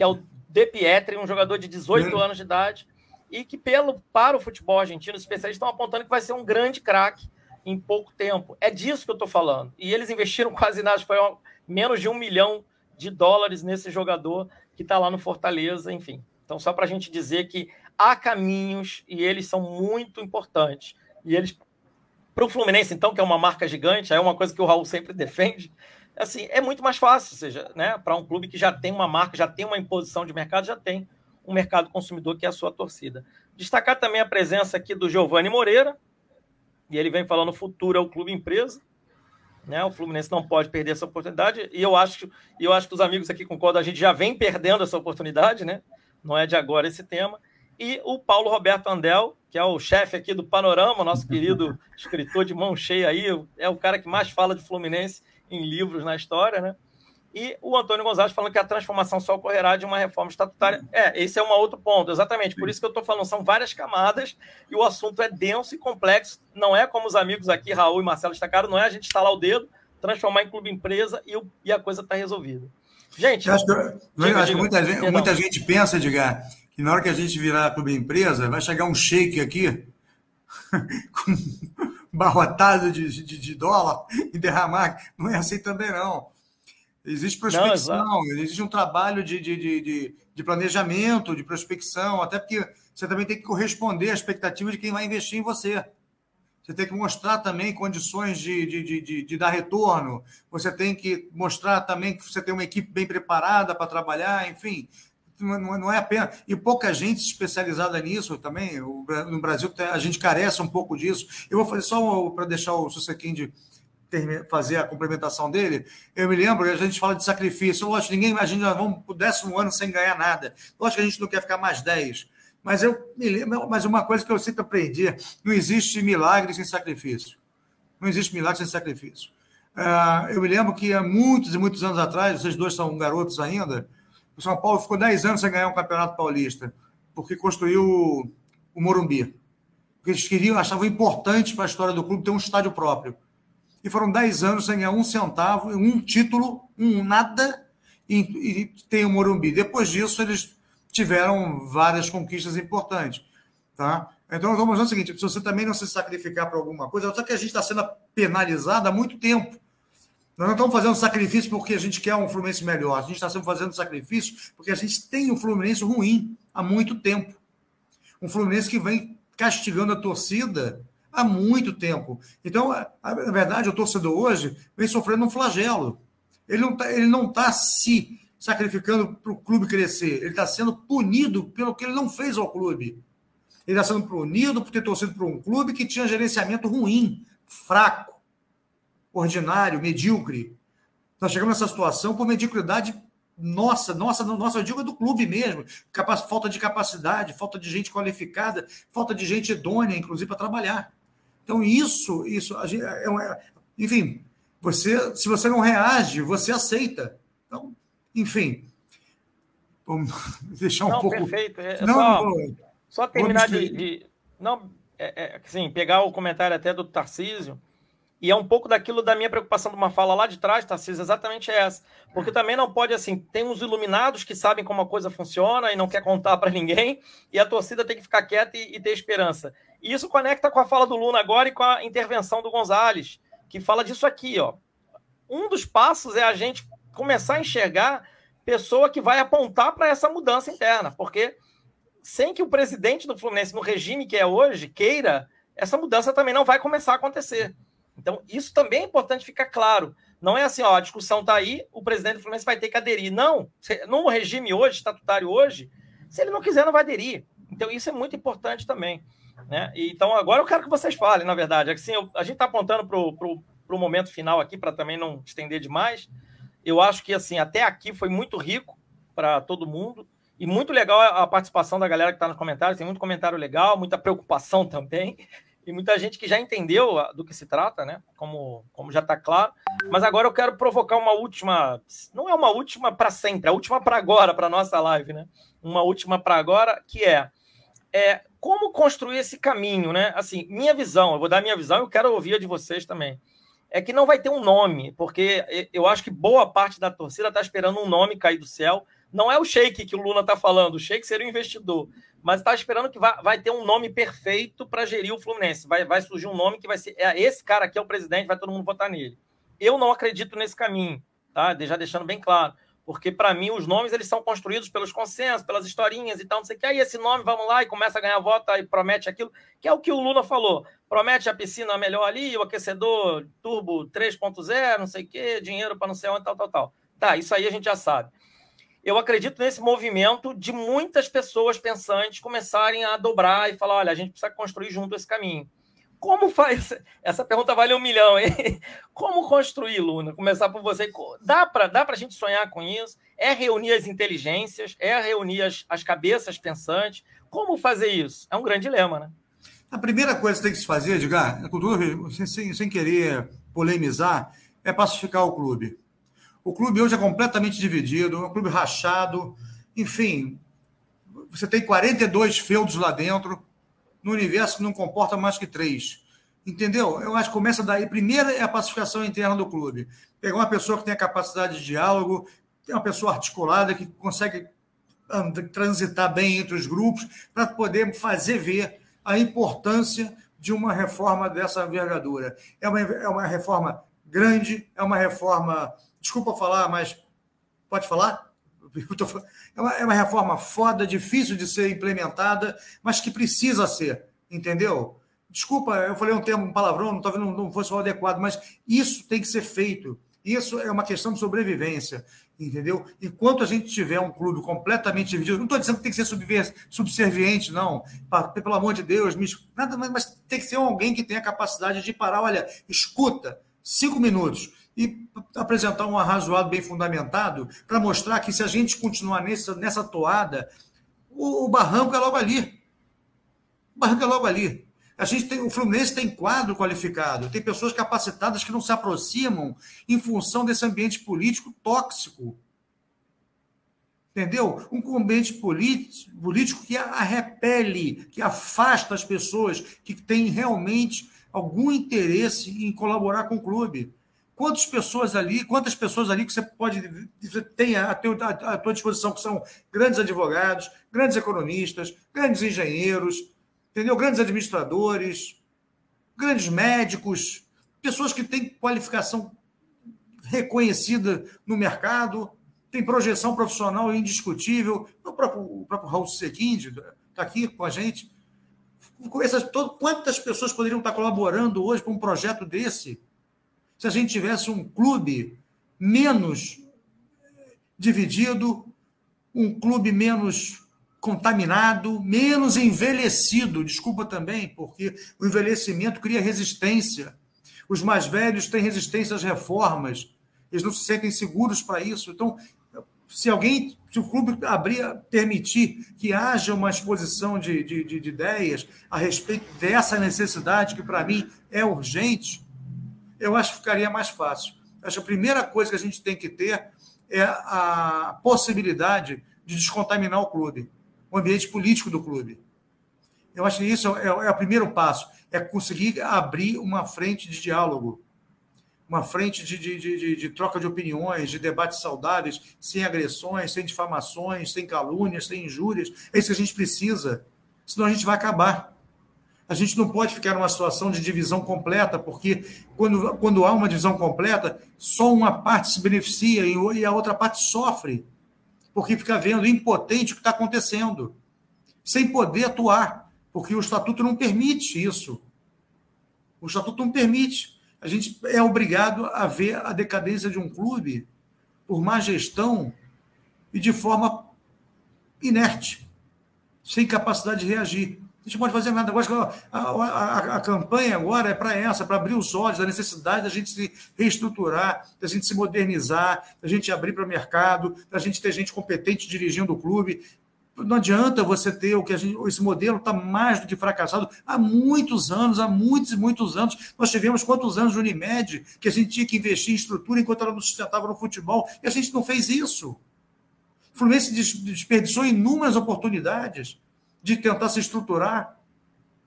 [SPEAKER 1] que é o De Pietri, um jogador de 18 anos de idade, e que pelo para o futebol argentino, os especialistas estão apontando que vai ser um grande craque em pouco tempo. É disso que eu estou falando. E eles investiram quase nada, foi menos de um milhão de dólares nesse jogador que está lá no Fortaleza, enfim. Então, só para a gente dizer que há caminhos e eles são muito importantes. E eles para o Fluminense, então, que é uma marca gigante, é uma coisa que o Raul sempre defende, assim, é muito mais fácil, ou seja, né, para um clube que já tem uma marca, já tem uma imposição de mercado, já tem um mercado consumidor que é a sua torcida. Destacar também a presença aqui do Giovanni Moreira, e ele vem falando futuro é o clube empresa, né? O Fluminense não pode perder essa oportunidade, e eu acho, e eu acho que os amigos aqui concordam, a gente já vem perdendo essa oportunidade, né? Não é de agora esse tema e o Paulo Roberto Andel, que é o chefe aqui do Panorama, nosso querido escritor de mão cheia aí, é o cara que mais fala de Fluminense em livros na história, né? E o Antônio Gonzalez falando que a transformação só ocorrerá de uma reforma estatutária. É, esse é um outro ponto, exatamente. Por isso que eu estou falando, são várias camadas e o assunto é denso e complexo. Não é como os amigos aqui, Raul e Marcelo destacaram, não é a gente estalar o dedo, transformar em clube empresa e, e a coisa está resolvida. Gente.
[SPEAKER 2] Eu acho que, diga, acho diga, que muita, gente, muita gente pensa, Edgar, que na hora que a gente virar clube empresa, vai chegar um shake aqui com barrotado de, de, de, dólar e derramar. Não é assim também, não. Existe prospecção, não, existe um trabalho de, de, de, de, planejamento, de prospecção, até porque você também tem que corresponder à expectativa de quem vai investir em você. Você tem que mostrar também condições de, de, de, de, dar retorno. Você tem que mostrar também que você tem uma equipe bem preparada para trabalhar, enfim não é apenas. E pouca gente especializada nisso também. No Brasil, a gente carece um pouco disso. Eu vou fazer só para deixar o Sussequim de fazer a complementação dele. Eu me lembro, a gente fala de sacrifício. Lógico, ninguém imagina, vamos para o décimo ano sem ganhar nada. Lógico que a gente não quer ficar mais dez. Mas eu me lembro, mas uma coisa que eu sempre aprendi: não existe milagre sem sacrifício. Não existe milagre sem sacrifício. Uh, eu me lembro que há muitos e muitos anos atrás, vocês dois são garotos ainda, o São Paulo ficou 10 anos sem ganhar um campeonato paulista, porque construiu o Morumbi. Porque eles queriam, achavam importante para a história do clube ter um estádio próprio. E foram 10 anos sem ganhar um centavo, um título, um nada, e, e tem o Morumbi. Depois disso, eles tiveram várias conquistas importantes. Tá? Então, vamos dizer o seguinte: se você também não se sacrificar para alguma coisa, só que a gente está sendo penalizado há muito tempo Nós não estamos fazendo sacrifício porque a gente quer um Fluminense melhor. A gente está sempre fazendo sacrifício porque a gente tem um Fluminense ruim há muito tempo. Um Fluminense que vem castigando a torcida há muito tempo. Então, na verdade, o torcedor hoje vem sofrendo um flagelo. Ele não está ele não tá se sacrificando para o clube crescer. Ele está sendo punido pelo que ele não fez ao clube. Ele está sendo punido por ter torcido para um clube que tinha gerenciamento ruim, fraco ordinário, medíocre. Nós chegamos nessa situação por mediocridade nossa, nossa, nossa, eu digo é do clube mesmo. falta de capacidade, falta de gente qualificada, falta de gente idônea, inclusive, para trabalhar. Então, isso, isso, é, é, enfim, você, se você não reage, você aceita. Então, enfim,
[SPEAKER 1] vamos deixar um não, pouco. Perfeito. É, não, só, só terminar de, de, não, é, é, assim, pegar o comentário até do Tarcísio e é um pouco daquilo da minha preocupação de uma fala lá de trás, Tarcísio, exatamente essa. Porque também não pode, assim, tem uns iluminados que sabem como a coisa funciona e não quer contar para ninguém, e a torcida tem que ficar quieta e, e, ter esperança. E isso conecta com a fala do Luna agora e com a intervenção do Gonzalez, que fala disso aqui, ó. Um dos passos é a gente começar a enxergar pessoa que vai apontar para essa mudança interna, porque sem que o presidente do Fluminense, no regime que é hoje, queira, essa mudança também não vai começar a acontecer. Então, isso também é importante ficar claro. Não é assim, ó, a discussão está aí, o presidente do Fluminense vai ter que aderir. Não, no regime hoje, estatutário hoje, se ele não quiser, não vai aderir. Então, isso é muito importante também. Né? Então, agora eu quero que vocês falem, na verdade. É assim, eu, a gente está apontando para o momento final aqui, para também não estender demais. Eu acho que, assim, até aqui foi muito rico para todo mundo. E muito legal a participação da galera que está nos comentários. Tem muito comentário legal, muita preocupação também e muita gente que já entendeu do que se trata, né? Como, como já está claro. Mas agora eu quero provocar uma última, não é uma última para sempre, é a última para agora, para nossa live, né? Uma última para agora, que é, é como construir esse caminho, né? Assim, minha visão, eu vou dar minha visão e eu quero ouvir a de vocês também. É que não vai ter um nome, porque eu acho que boa parte da torcida está esperando um nome cair do céu. Não é o Sheik que o Luna está falando, o Sheik seria o investidor mas está esperando que vai, vai ter um nome perfeito para gerir o Fluminense. Vai, vai surgir um nome que vai ser. É, esse cara aqui é o presidente, vai todo mundo votar nele. Eu não acredito nesse caminho, tá? Já deixando bem claro. Porque, para mim, os nomes eles são construídos pelos consensos, pelas historinhas e tal, não sei o que. Aí esse nome, vamos lá, e começa a ganhar voto e promete aquilo, que é o que o Lula falou. Promete a piscina melhor ali, o aquecedor turbo 3.0, não sei o que, dinheiro para não sei onde, tal, tal, tal. Tá, isso aí a gente já sabe eu acredito nesse movimento de muitas pessoas pensantes começarem a dobrar e falar: olha, a gente precisa construir junto esse caminho. Como faz? Essa pergunta vale um milhão, hein? Como construir, Luna? Começar por você. Dá para dá a gente sonhar com isso? É reunir as inteligências, é reunir as, as cabeças pensantes. Como fazer isso? É um grande dilema, né?
[SPEAKER 2] A primeira coisa que tem que se fazer, Edgar, sem, sem, sem querer polemizar, é pacificar o clube. O clube hoje é completamente dividido, é um clube rachado. Enfim, você tem 42 feudos lá dentro, no universo que não comporta mais que três. Entendeu? Eu acho que começa daí. Primeiro é a pacificação interna do clube. Pegar uma pessoa que tem a capacidade de diálogo, tem uma pessoa articulada que consegue transitar bem entre os grupos para poder fazer ver a importância de uma reforma dessa envergadura. É uma, é uma reforma grande, é uma reforma desculpa falar, mas pode falar? É uma, é uma reforma foda, difícil de ser implementada, mas que precisa ser, entendeu? Desculpa, eu falei um termo, um palavrão, não, talvez não, não fosse o adequado, mas isso tem que ser feito. Isso é uma questão de sobrevivência, entendeu? Enquanto a gente tiver um clube completamente dividido, não estou dizendo que tem que ser subserviente, não, pelo amor de Deus, nada, mas tem que ser alguém que tenha a capacidade de parar, olha, escuta, cinco minutos, e apresentar um arrazoado bem fundamentado para mostrar que se a gente continuar nessa, nessa toada, o, o barranco é logo ali. O barranco é logo ali. A gente tem, o Fluminense tem quadro qualificado, tem pessoas capacitadas que não se aproximam em função desse ambiente político tóxico. Entendeu? Um ambiente político que a repele, que afasta as pessoas que têm realmente algum interesse em colaborar com o clube. Quantas pessoas ali, quantas pessoas ali que você pode tem à tua disposição, que são grandes advogados, grandes economistas, grandes engenheiros, entendeu? Grandes administradores, grandes médicos, pessoas que têm qualificação reconhecida no mercado, tem projeção profissional indiscutível. O próprio, o próprio Raul Sequinde está aqui com a gente. Essas, todo, quantas pessoas poderiam estar colaborando hoje para um projeto desse? Se a gente tivesse um clube menos dividido, um clube menos contaminado, menos envelhecido. Desculpa também, porque o envelhecimento cria resistência. Os mais velhos têm resistência às reformas, eles não se sentem seguros para isso. Então, se alguém, se o clube abrir, permitir que haja uma exposição de, de, de ideias a respeito dessa necessidade, que para mim é urgente, eu acho que ficaria mais fácil. Acho que a primeira coisa que a gente tem que ter é a possibilidade de descontaminar o clube, o ambiente político do clube. Eu acho que isso é, é o primeiro passo, é conseguir abrir uma frente de diálogo, uma frente de, de, de, de, troca de opiniões, de debates saudáveis, sem agressões, sem difamações, sem calúnias, sem injúrias. É isso que a gente precisa, senão a gente vai acabar. A gente não pode ficar numa situação de divisão completa, porque quando, quando há uma divisão completa, só uma parte se beneficia e a outra parte sofre, porque fica vendo impotente o que está acontecendo, sem poder atuar, porque o estatuto não permite isso. O estatuto não permite. A gente é obrigado a ver a decadência de um clube por má gestão e de forma inerte, sem capacidade de reagir. A gente pode fazer nada. Agora, a, a, a campanha agora é para essa, para abrir os olhos da necessidade da gente se reestruturar, da gente se modernizar, da gente abrir para o mercado, da gente ter gente competente dirigindo o clube. Não adianta você ter o que a gente, esse modelo está mais do que fracassado há muitos anos, há muitos e muitos anos. Nós tivemos quantos anos de Unimed que a gente tinha que investir em estrutura enquanto ela não sustentava no futebol, e a gente não fez isso. O Fluminense desperdiçou inúmeras oportunidades de tentar se estruturar.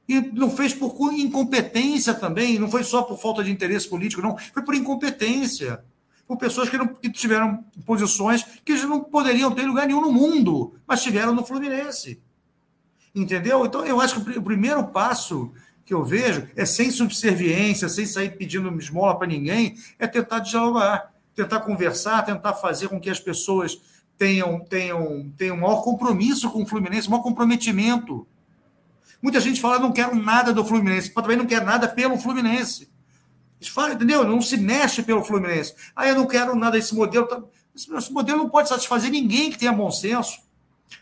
[SPEAKER 2] E não fez por incompetência também, não foi só por falta de interesse político, não, foi por incompetência. Por pessoas que, não, que tiveram posições que não poderiam ter lugar nenhum no mundo, mas tiveram no Fluminense. Entendeu? Então, eu acho que o primeiro passo que eu vejo é sem subserviência, sem sair pedindo esmola para ninguém, é tentar dialogar, tentar conversar, tentar fazer com que as pessoas tenham, tenham, tenham maior compromisso com o Fluminense, maior comprometimento. Muita gente fala, não quero nada do Fluminense, mas também não quer nada pelo Fluminense. Fala, entendeu? Não se mexe pelo Fluminense. Ah, eu não quero nada desse modelo. Tá, esse modelo não pode satisfazer ninguém que tenha bom senso.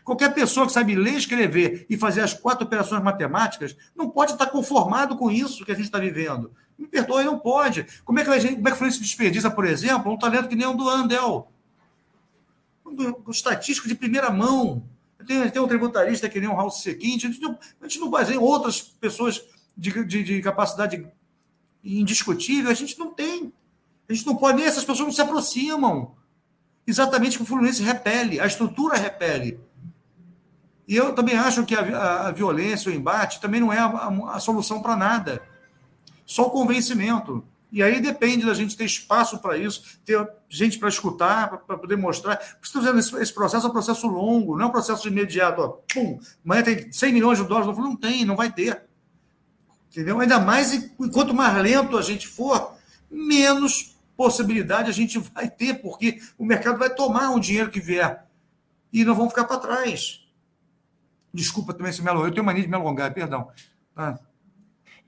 [SPEAKER 2] Qualquer pessoa que sabe ler, escrever e fazer as quatro operações matemáticas não pode estar conformado com isso que a gente está vivendo. Me perdoe, não pode. Como é que, a gente, como é que o Fluminense desperdiça, por exemplo, um talento que nem o do Andel? Um estatístico de primeira mão. Tem, tem um tributarista que nem um Raul Seguinte. A gente não, a gente não baseia outras pessoas de, de, de, capacidade indiscutível, a gente não tem. A gente não pode, nem essas pessoas não se aproximam. Exatamente que o Fluminense repele, a estrutura repele. E eu também acho que a, a, a violência, o embate, também não é a, a solução para nada. Só o convencimento. E aí depende da gente ter espaço para isso, ter gente para escutar, para poder mostrar. Estou dizendo, esse, esse, processo é um processo longo, não é um processo imediato. Ó, pum, amanhã tem 100 milhões de dólares. Não tem, não vai ter. Entendeu? Ainda mais, quanto mais lento a gente for, menos possibilidade a gente vai ter, porque o mercado vai tomar o dinheiro que vier. E não vão ficar para trás. Desculpa também se me alongar. Eu tenho mania de me alongar, perdão. Ah.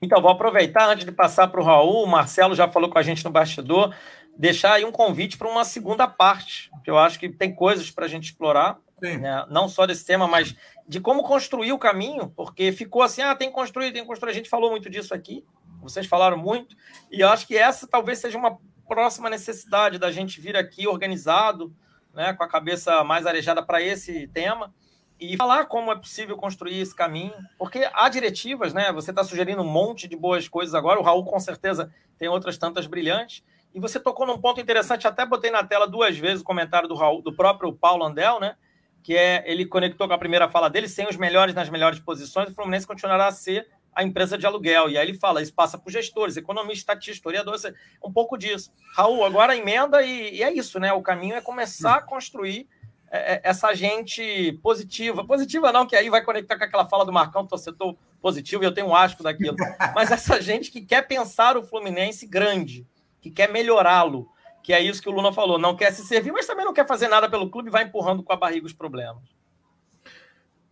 [SPEAKER 1] Então, vou aproveitar antes de passar para o Raul. O Marcelo já falou com a gente no bastidor. Deixar aí um convite para uma segunda parte, que eu acho que tem coisas para a gente explorar, né? não só desse tema, mas de como construir o caminho, porque ficou assim: ah, tem que construir, tem que construir. A gente falou muito disso aqui, vocês falaram muito, e eu acho que essa talvez seja uma próxima necessidade da gente vir aqui organizado, né, com a cabeça mais arejada para esse tema e falar como é possível construir esse caminho, porque há diretivas, né? Você está sugerindo um monte de boas coisas agora, o Raul com certeza tem outras tantas brilhantes, e você tocou num ponto interessante, até botei na tela duas vezes o comentário do Raul, do próprio Paulo Andel, né? Que é ele conectou com a primeira fala dele, sem os melhores nas melhores posições, o Fluminense continuará a ser a empresa de aluguel. E aí ele fala, isso passa por gestores, economistas, estatísticos, historiadores, um pouco disso. Raul, agora emenda e, e é isso, né? O caminho é começar a construir é, é, essa gente positiva. Positiva não, que aí vai conectar com aquela fala do Marcão, torcedor positivo, e eu tenho um asco daquilo. Mas essa gente que quer pensar o Fluminense grande, que quer melhorá-lo, que é isso que o Luna falou. Não quer se servir, mas também não quer fazer nada pelo clube vai empurrando com a barriga os problemas.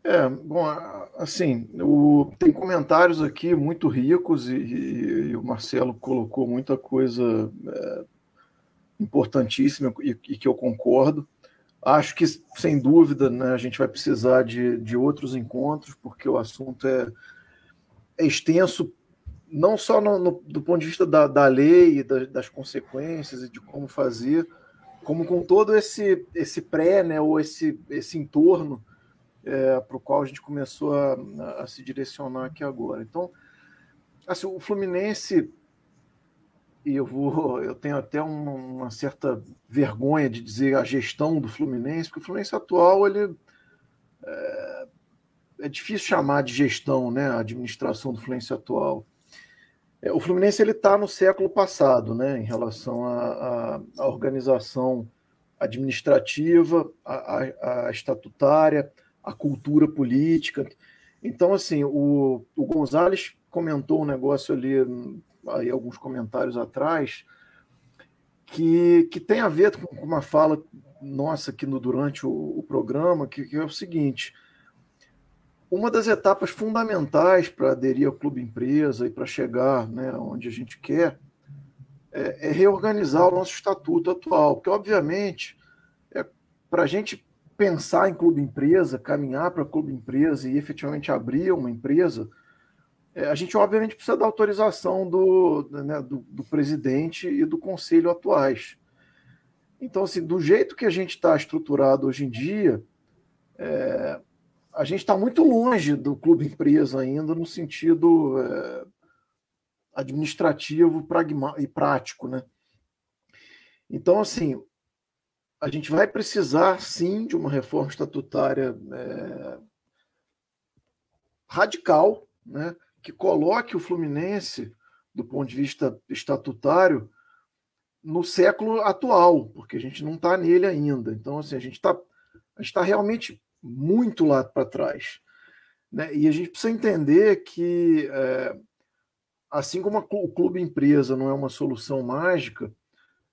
[SPEAKER 3] É, bom, assim, o, tem comentários aqui muito ricos e, e, e o Marcelo colocou muita coisa é, importantíssima e, e, que eu concordo. Acho que, sem dúvida, né, a gente vai precisar de, de outros encontros, porque o assunto é, é extenso, não só no, no, do ponto de vista da, da lei, da, das consequências e de como fazer, como com todo esse, esse pré, né, ou esse, esse entorno é, para o qual a gente começou a, a, se direcionar aqui agora. Então, assim, o Fluminense e eu vou, eu tenho até uma, certa vergonha de dizer a gestão do Fluminense, porque o Fluminense atual ele é, é difícil chamar de gestão, né, a administração do Fluminense atual. É, o Fluminense ele está no século passado, né, em relação à organização administrativa, a, a, estatutária, a cultura política. Então, assim, o, o Gonzalez comentou um negócio ali aí alguns comentários atrás, que, que tem a ver com uma fala nossa aqui no, durante o, o programa, que, que, é o seguinte: uma das etapas fundamentais para aderir ao clube empresa e para chegar né, onde a gente quer é, é reorganizar o nosso estatuto atual, porque obviamente é, para a gente pensar em clube empresa, caminhar para clube empresa e efetivamente abrir uma empresa, é, a gente obviamente precisa da autorização do, né, do, do, presidente e do conselho atuais. Então, assim, do jeito que a gente está estruturado hoje em dia, é, a gente está muito longe do clube empresa ainda no sentido é, administrativo e prático, né? Então, assim, a gente vai precisar sim de uma reforma estatutária é, radical, né? Que coloque o Fluminense, do ponto de vista estatutário, no século atual, porque a gente não está nele ainda. Então, assim, a gente está tá realmente muito lá para trás. Né? E a gente precisa entender que, é, assim como a, o clube empresa não é uma solução mágica,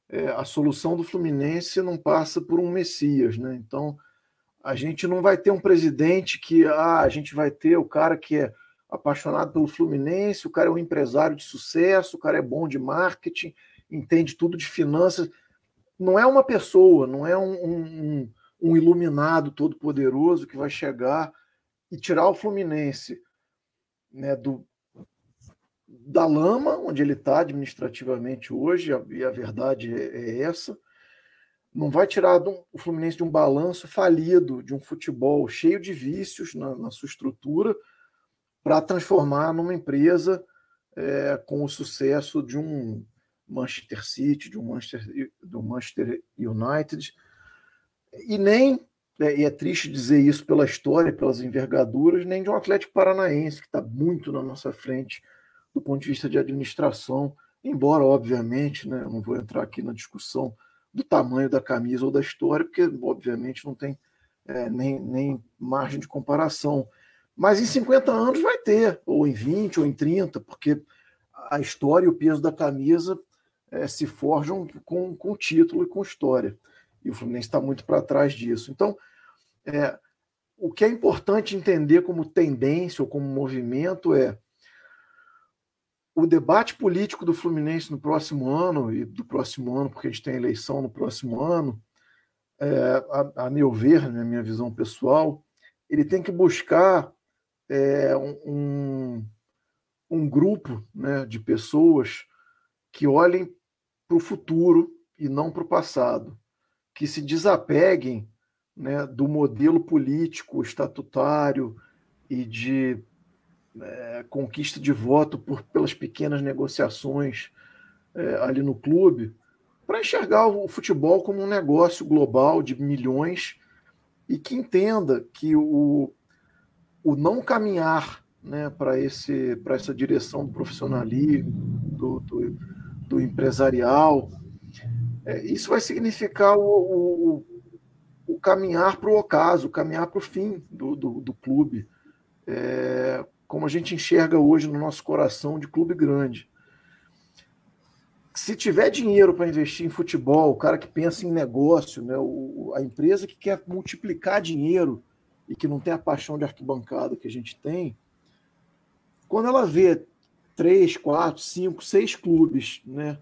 [SPEAKER 3] é, a solução do Fluminense não passa por um Messias. Né? Então, a gente não vai ter um presidente que ah, a gente vai ter o cara que é apaixonado pelo Fluminense, o cara é um empresário de sucesso, o cara é bom de marketing, entende tudo de finanças. Não é uma pessoa, não é um, um, um iluminado todo-poderoso que vai chegar e tirar o Fluminense né, do, da lama, onde ele está administrativamente hoje, e a verdade é, é essa. Não vai tirar o Fluminense de um balanço falido, de um futebol cheio de vícios na, na sua estrutura, para transformar numa empresa é, com o sucesso de um Manchester City, de um Manchester, do Manchester United, e nem, é, e é triste dizer isso pela história, pelas envergaduras, nem de um Atlético Paranaense, que está muito na nossa frente do ponto de vista de administração, embora, obviamente, né, não vou entrar aqui na discussão do tamanho da camisa ou da história, porque, obviamente, não tem é, nem, nem margem de comparação. Mas em 50 anos vai ter, ou em 20, ou em 30, porque a história e o peso da camisa é, se forjam com, com título e com história. E o Fluminense está muito para trás disso. Então, é, o que é importante entender como tendência ou como movimento é o debate político do Fluminense no próximo ano, e do próximo ano, porque a gente tem eleição no próximo ano, é, a, a, meu ver, na né, minha visão pessoal, ele tem que buscar é, um, um grupo né, de pessoas que olhem para o futuro e não para o passado, que se desapeguem né, do modelo político, estatutário e de é, conquista de voto por, pelas pequenas negociações é, ali no clube, para enxergar o futebol como um negócio global de milhões e que entenda que o, o não caminhar né, para essa direção do profissionalismo, do, do, do empresarial, é, isso vai significar o, o, o caminhar para o ocaso, o caminhar para o fim do, do, do clube, é, como a gente enxerga hoje no nosso coração de clube grande. se tiver dinheiro para investir em futebol, o cara que pensa em negócio, né, o, a empresa que quer multiplicar dinheiro e que não tem a paixão de arquibancada que a gente tem, quando ela vê três, quatro, cinco, seis clubes, né,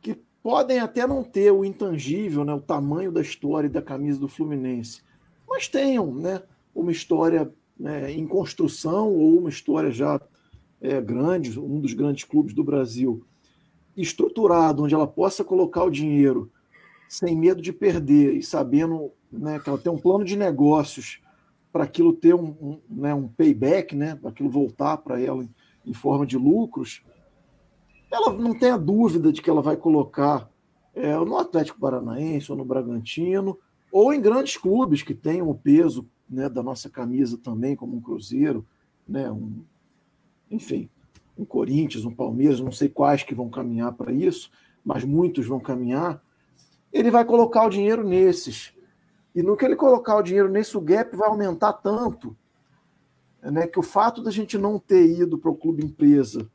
[SPEAKER 3] que podem até não ter o intangível, né, o tamanho da história e da camisa do Fluminense, mas tenham, né, uma história né, em construção ou uma história já é, grande, um dos grandes clubes do Brasil, estruturado, onde ela possa colocar o dinheiro sem medo de perder e sabendo né, que ela tem um plano de negócios para aquilo ter um, um, né, um payback, né, para aquilo voltar para ela em, em, forma de lucros, ela não tem a dúvida de que ela vai colocar é, no Atlético Paranaense ou no Bragantino, ou em grandes clubes que tenham o peso né, da nossa camisa também, como um Cruzeiro, né, um, enfim, um Corinthians, um Palmeiras, não sei quais que vão caminhar para isso, mas muitos vão caminhar. Ele vai colocar o dinheiro nesses. E no que ele colocar o dinheiro nesse, gap vai aumentar tanto né, que o fato da gente não ter ido para o clube empresa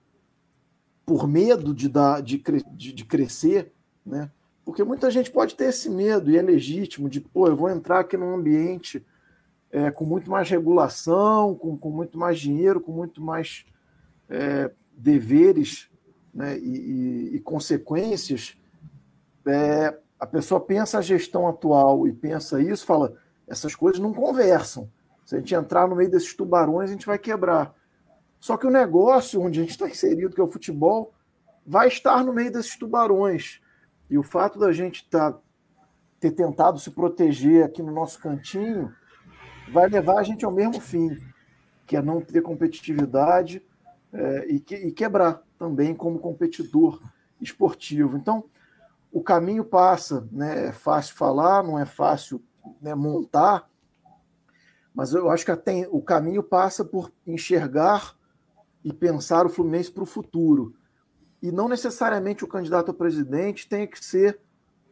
[SPEAKER 3] por medo de, dar, de, de, de crescer, né, porque muita gente pode ter esse medo, e é legítimo, de, pô, eu vou entrar aqui num ambiente é, com muito mais regulação, com, com muito mais dinheiro, com muito mais é, deveres né, e, e, e consequências. É, a pessoa pensa a gestão atual e pensa isso, fala, essas coisas não conversam. Se a gente entrar no meio desses tubarões, a gente vai quebrar. Só que o negócio onde a gente está inserido, que é o futebol, vai estar no meio desses tubarões. E o fato da gente tá, ter tentado se proteger aqui no nosso cantinho vai levar a gente ao mesmo fim, que é não ter competitividade é, e, que, e quebrar também como competidor esportivo. Então, o caminho passa, né? É fácil falar, não é fácil né, montar, mas eu acho que até o caminho passa por enxergar e pensar o Fluminense para o futuro. E não necessariamente o candidato a presidente tem que ser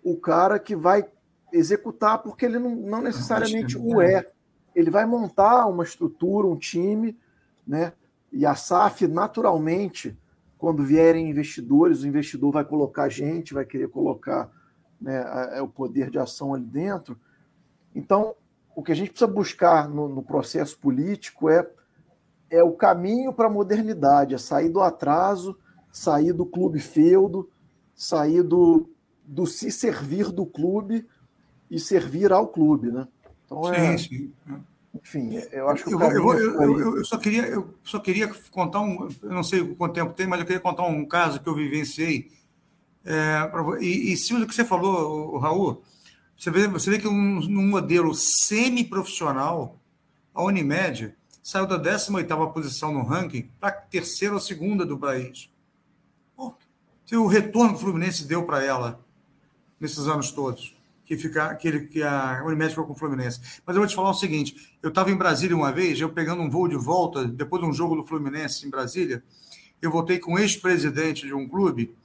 [SPEAKER 3] o cara que vai executar, porque ele não, não necessariamente o é. Ele vai montar uma estrutura, um time, né? E a SAF, naturalmente, quando vierem investidores, o investidor vai colocar gente, vai querer colocar né, a, a, o poder de ação ali dentro. Então, o que a gente precisa buscar no, no processo político é, é o caminho para a modernidade, é sair do atraso, sair do clube feudo, sair do, do se servir do clube e servir ao clube, né?
[SPEAKER 2] Então, é, sim, sim.
[SPEAKER 3] Enfim, eu acho que
[SPEAKER 2] eu, eu, eu, eu, só queria, eu só queria contar um. Eu não sei quanto tempo tem, mas eu queria contar um caso que eu vivenciei. É, e, e cima do que você falou, Raul, você vê, você vê que um, num modelo semi-profissional, a Unimed saiu da 18 posição no ranking para a terceira ou segunda do país. Pô, o retorno que o Fluminense deu para ela nesses anos todos que, fica, que, ele, que a Unimed ficou com o Fluminense. Mas eu vou te falar o seguinte: eu estava em Brasília uma vez, eu pegando um voo de volta, depois de um jogo do Fluminense em Brasília, eu voltei com ex-presidente de um clube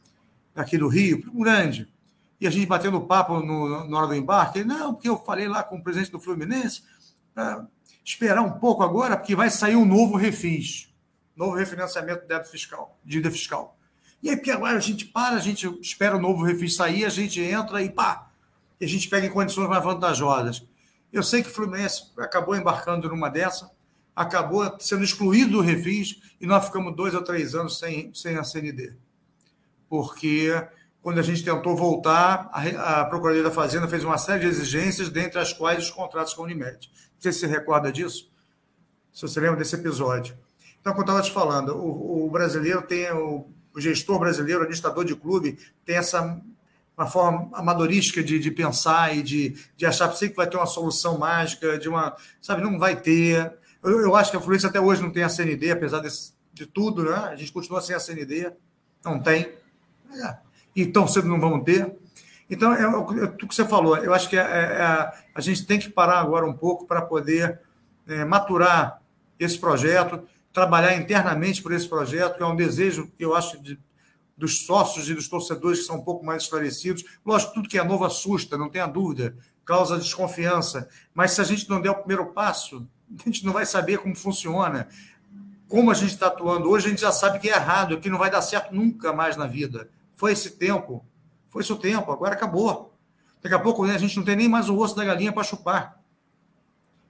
[SPEAKER 2] aqui do Rio, um grande, e a gente batendo papo no, na hora do embarque. Ele, não, porque eu falei lá com o presidente do Fluminense para esperar um pouco agora, porque vai sair um novo refis, novo refinanciamento de débito fiscal, dívida fiscal. E aí, porque agora a gente para, a gente espera o novo refis sair, a gente entra e pá, e a gente pega em condições mais vantajosas. Eu sei que o Fluminense acabou embarcando numa dessa, acabou sendo excluído do refis e nós ficamos dois ou três anos sem, sem a CND. Porque quando a gente tentou voltar, a, a Procuradoria da Fazenda fez uma série de exigências, dentre as quais os contratos com a Unimed. Não sei se você recorda disso, se você lembra desse episódio. Então, como eu estava te falando, o, o brasileiro tem, o, o gestor brasileiro, o administrador de clube, tem essa uma forma amadorística de, de pensar e de, de achar que vai ter uma solução mágica, de uma. Sabe, não vai ter. Eu, eu acho que a Fluminense até hoje não tem a CND, apesar desse, de tudo, né? A gente continua sem a CND, não tem. É. E tão cedo não vamos ter. Então, é, é, tudo que você falou. Eu acho que é, é, é a gente tem que parar agora um pouco para poder é, maturar esse projeto, trabalhar internamente por esse projeto, que é um desejo que eu acho de dos sócios e dos torcedores que são um pouco mais esclarecidos. Lógico, tudo que é novo assusta, não tenha dúvida, causa desconfiança. Mas se a gente não der o primeiro passo, a gente não vai saber como funciona. Como a gente está atuando hoje, a gente já sabe que é errado, que não vai dar certo nunca mais na vida. Foi esse tempo. Foi esse o tempo, agora acabou. Daqui a pouco né, a gente não tem nem mais o osso da galinha para chupar.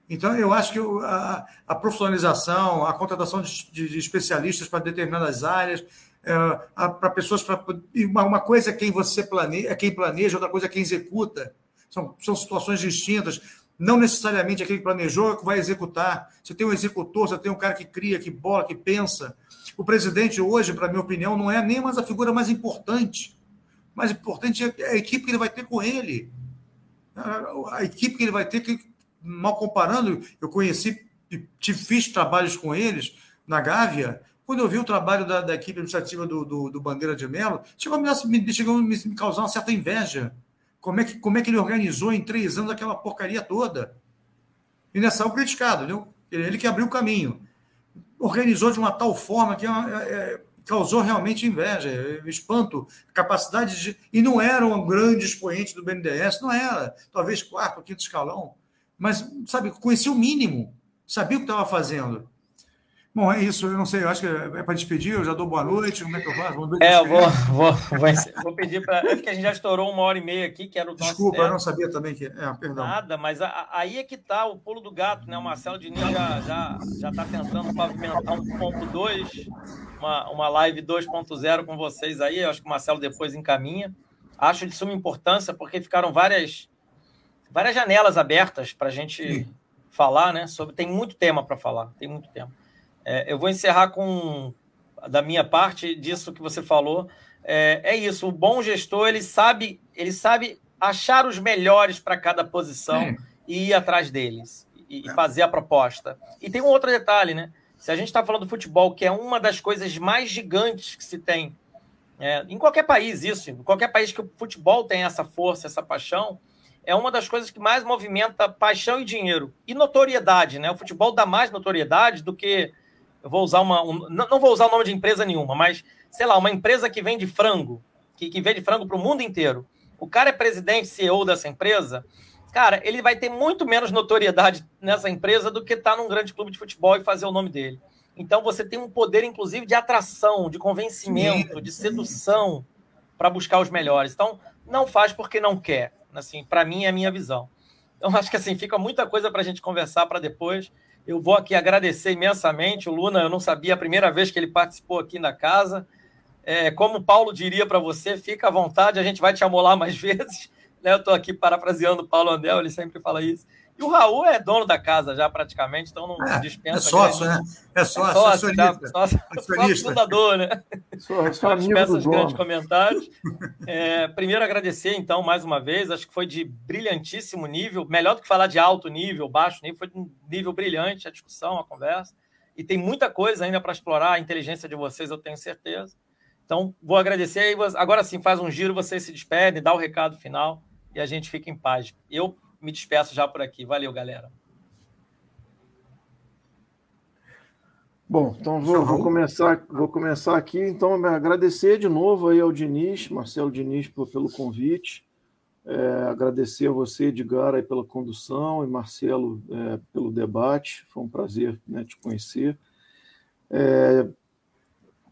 [SPEAKER 2] Então, eu acho que a, a profissionalização, a contratação de, de, de especialistas para determinadas áreas, para pessoas. Pra, uma, coisa é quem você planeja, é quem planeja, outra coisa é quem executa. São, são situações distintas. Não necessariamente aquele que planejou é que vai executar. Você tem um executor, você tem um cara que cria, que bola, que pensa. O presidente hoje, para minha opinião, não é nem mais a figura mais importante. Mais importante é a equipe que ele vai ter com ele. A equipe que ele vai ter, que, mal comparando, eu conheci, fiz trabalhos com eles na Gávea, quando eu vi o trabalho da, da equipe administrativa do, do, do, Bandeira de Melo, chegou a me, chegou a me causar uma certa inveja. Como é, que, como é que ele organizou em três anos aquela porcaria toda? E nessa o criticado, viu? Ele que abriu o caminho. Organizou de uma tal forma que é, é, causou realmente inveja, é, espanto, capacidade de. E não era um grande expoente do BNDES, não era. Talvez quarto quinto escalão. Mas, sabe, conhecia o mínimo, sabia o que estava fazendo. Bom, é isso. Eu não sei, eu acho que é para despedir. Eu já dou boa noite. Como é que eu faço?
[SPEAKER 1] É, eu vou, vou, vou, vou pedir para. É porque a gente já estourou uma hora e meia aqui, que era o
[SPEAKER 2] nosso. Desculpa, eu não sabia também que. É, perdão.
[SPEAKER 1] Nada, mas a, aí é que está o pulo do gato, né? O Marcelo Diniz já está já, já tá tentando pavimentar 1.2, uma, uma live 2.0 com vocês aí. Eu acho que o Marcelo depois encaminha. Acho de suma importância, porque ficaram várias, várias janelas abertas para a gente Sim. falar, né? Sobre, tem muito tema para falar, tem muito tema. É, eu vou encerrar com, da minha parte, disso que você falou. É, é isso, o bom gestor, ele sabe, ele sabe achar os melhores para cada posição e ir atrás deles e, e é. fazer a proposta. E tem um outro detalhe, né? Se a gente está falando do futebol, que é uma das coisas mais gigantes que se tem é, em qualquer país, isso, em qualquer país que o futebol tem essa força, essa paixão, é uma das coisas que mais movimenta paixão e dinheiro. E notoriedade, né? O futebol dá mais notoriedade do que eu vou usar uma. Um, não vou usar o nome de empresa nenhuma, mas, sei lá, uma empresa que vende frango, que, que vende frango para o mundo inteiro. O cara é presidente, CEO dessa empresa, cara, ele vai ter muito menos notoriedade nessa empresa do que estar tá num grande clube de futebol e fazer o nome dele. Então você tem um poder, inclusive, de atração, de convencimento, de sedução para buscar os melhores. Então, não faz porque não quer. Assim, para mim é a minha visão. Então, acho que assim, fica muita coisa para a gente conversar para depois. Eu vou aqui agradecer imensamente o Luna. Eu não sabia a primeira vez que ele participou aqui na casa. É, como o Paulo diria para você, fica à vontade, a gente vai te amolar mais vezes. Né? Eu estou aqui parafraseando o Paulo Andel, ele sempre fala isso. E o Raul é dono da casa já praticamente, então não é, dispensa. É
[SPEAKER 2] sócio, né? É sócio, é sócio,
[SPEAKER 1] tá? sócio, sócio fundador, né? Sou, sou dispensa os grandes comentários. É, primeiro agradecer, então, mais uma vez, acho que foi de brilhantíssimo nível, melhor do que falar de alto nível, baixo nível, foi de um nível brilhante a discussão, a conversa. E tem muita coisa ainda para explorar, a inteligência de vocês, eu tenho certeza. Então, vou agradecer. Agora sim, faz um giro, vocês se despedem, dá o recado final e a gente fica em paz. Eu me despeço já por aqui. Valeu, galera.
[SPEAKER 3] Bom, então vou, vou, começar, vou começar aqui. Então, agradecer de novo aí ao Diniz, Marcelo Diniz, pelo convite. É, agradecer a você, Edgar, aí, pela condução e Marcelo é, pelo debate. Foi um prazer né, te conhecer. É,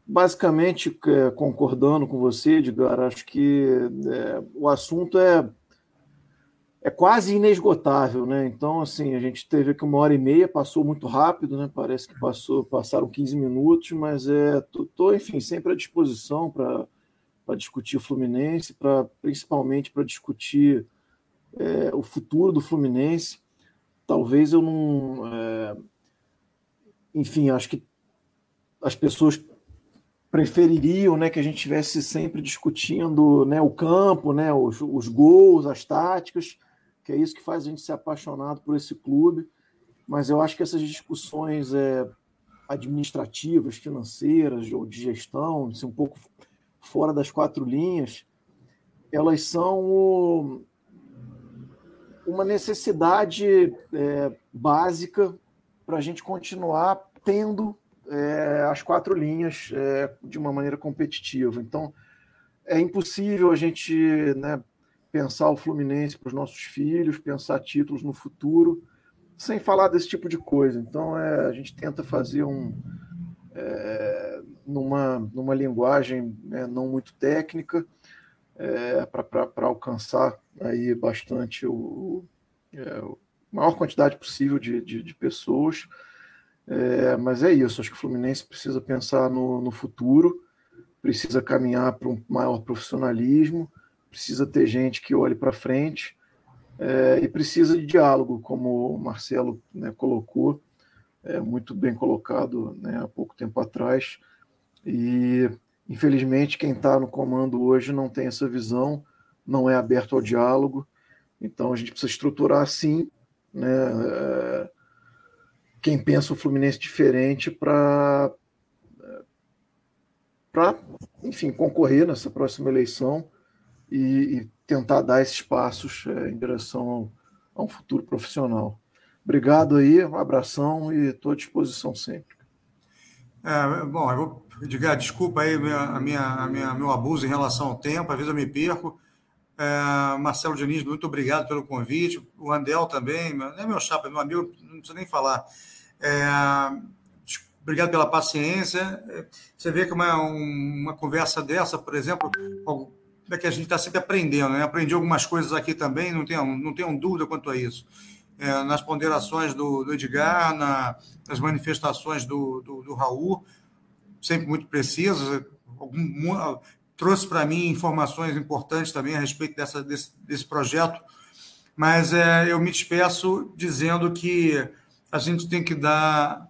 [SPEAKER 3] basicamente, é, concordando com você, Edgar, acho que é, o assunto é é quase inesgotável, né? Então, assim, a gente teve aqui uma hora e meia, passou muito rápido, né? Parece que passou, passaram 15 minutos, mas é, tô, tô enfim, sempre à disposição para discutir o Fluminense, para principalmente para discutir é, o futuro do Fluminense. Talvez eu não, é, enfim, acho que as pessoas prefeririam, né, que a gente estivesse sempre discutindo, né, o campo, né, os, os gols, as táticas que é isso que faz a gente ser apaixonado por esse clube. Mas eu acho que essas discussões é, administrativas, financeiras ou de gestão, assim, um pouco fora das quatro linhas, elas são o, uma necessidade é, básica para a gente continuar tendo é, as quatro linhas é, de uma maneira competitiva. Então, é impossível a gente né, pensar o Fluminense para os nossos filhos, pensar títulos no futuro, sem falar desse tipo de coisa. Então, é, a gente tenta fazer um, é, numa, numa linguagem né, não muito técnica, é, para alcançar aí bastante o, é, maior quantidade possível de, de, de pessoas. É, mas é isso, acho que o Fluminense precisa pensar no, no futuro, precisa caminhar para um maior profissionalismo, precisa ter gente que olhe para frente é, e precisa de diálogo, como o Marcelo né, colocou, é, muito bem colocado né, há pouco tempo atrás. E infelizmente quem está no comando hoje não tem essa visão, não é aberto ao diálogo. Então a gente precisa estruturar sim, né, é, quem pensa o Fluminense diferente para para, enfim, concorrer nessa próxima eleição e, e tentar dar esses passos é, em direção a um futuro profissional. Obrigado aí, um abração e estou à disposição sempre.
[SPEAKER 2] É, bom, eu vou dizer desculpa aí a minha, a minha, meu abuso em relação ao tempo, às vezes eu me perco. É, Marcelo Diniz, muito obrigado pelo convite. O Andel também, não é meu chapa, é meu amigo, não precisa nem falar. É, obrigado pela paciência. Você vê que uma, uma conversa dessa, por exemplo, é que a gente está sempre aprendendo, né? Aprendi algumas coisas aqui também, não tenho, não tenho dúvida quanto a isso. É, nas ponderações do, do Edgar, na, nas manifestações do, do, do Raul, sempre muito precisas. Algum, trouxe para mim informações importantes também a respeito dessa, desse, desse projeto, mas é, eu me despeço dizendo que a gente tem que dar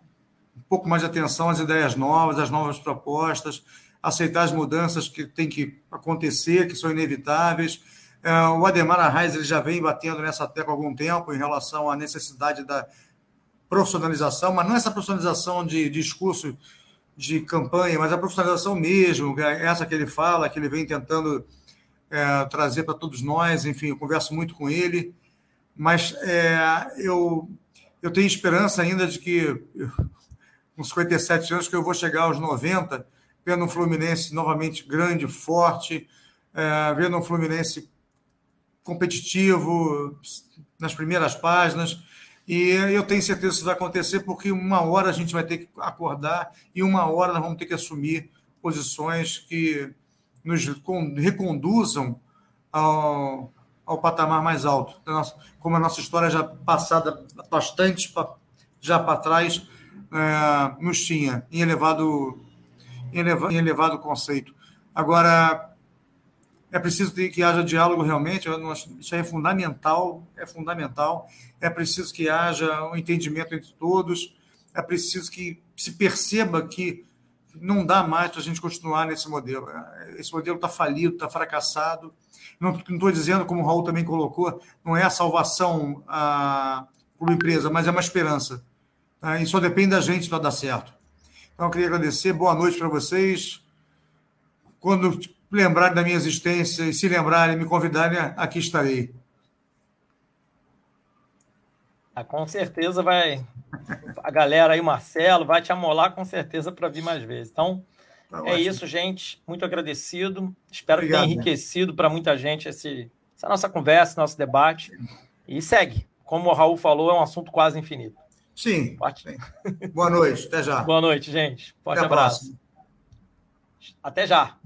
[SPEAKER 2] um pouco mais de atenção às ideias novas, às novas propostas, aceitar as mudanças que têm que acontecer, que são inevitáveis. É, o Ademar Arraes ele já vem batendo nessa tecla há algum tempo em relação à necessidade da profissionalização, mas não essa profissionalização de discurso de campanha, mas a profissionalização mesmo, é essa que ele fala, que ele vem tentando é, trazer para todos nós. Enfim, eu converso muito com ele, mas é, eu, eu tenho esperança ainda de que, com 57 anos, que eu vou chegar aos 90 vendo um Fluminense novamente grande, forte, é, vendo um Fluminense competitivo nas primeiras páginas. E eu tenho certeza que isso vai acontecer porque uma hora a gente vai ter que acordar e uma hora nós vamos ter que assumir posições que nos reconduzam ao, ao patamar mais alto. Como a nossa história já passada bastante já para trás é, nos tinha em elevado em elevado, conceito. Agora, é preciso que haja diálogo realmente, isso é fundamental, é fundamental. É preciso que haja um entendimento entre todos, é preciso que se perceba que não dá mais para a gente continuar nesse modelo. Esse modelo está falido, está fracassado. Não estou dizendo, como o Raul também colocou, não é a salvação a, para a empresa, mas é uma esperança. Tá? E só depende da gente para dar certo. Então, eu queria agradecer. Boa noite para vocês. Quando lembrarem da minha existência e se lembrarem, me convidarem, aqui estarei.
[SPEAKER 1] Ah, com certeza vai. A galera aí, o Marcelo, vai te amolar com certeza para vir mais vezes. Então, tá é isso, gente. Muito agradecido. Espero Obrigado, que tenha enriquecido para muita gente esse, essa nossa conversa, nosso debate. E segue. Como o Raul falou, é um assunto quase infinito.
[SPEAKER 2] Sim. Sim. Boa noite, até já.
[SPEAKER 1] Boa noite, gente. Forte até abraço. Até já.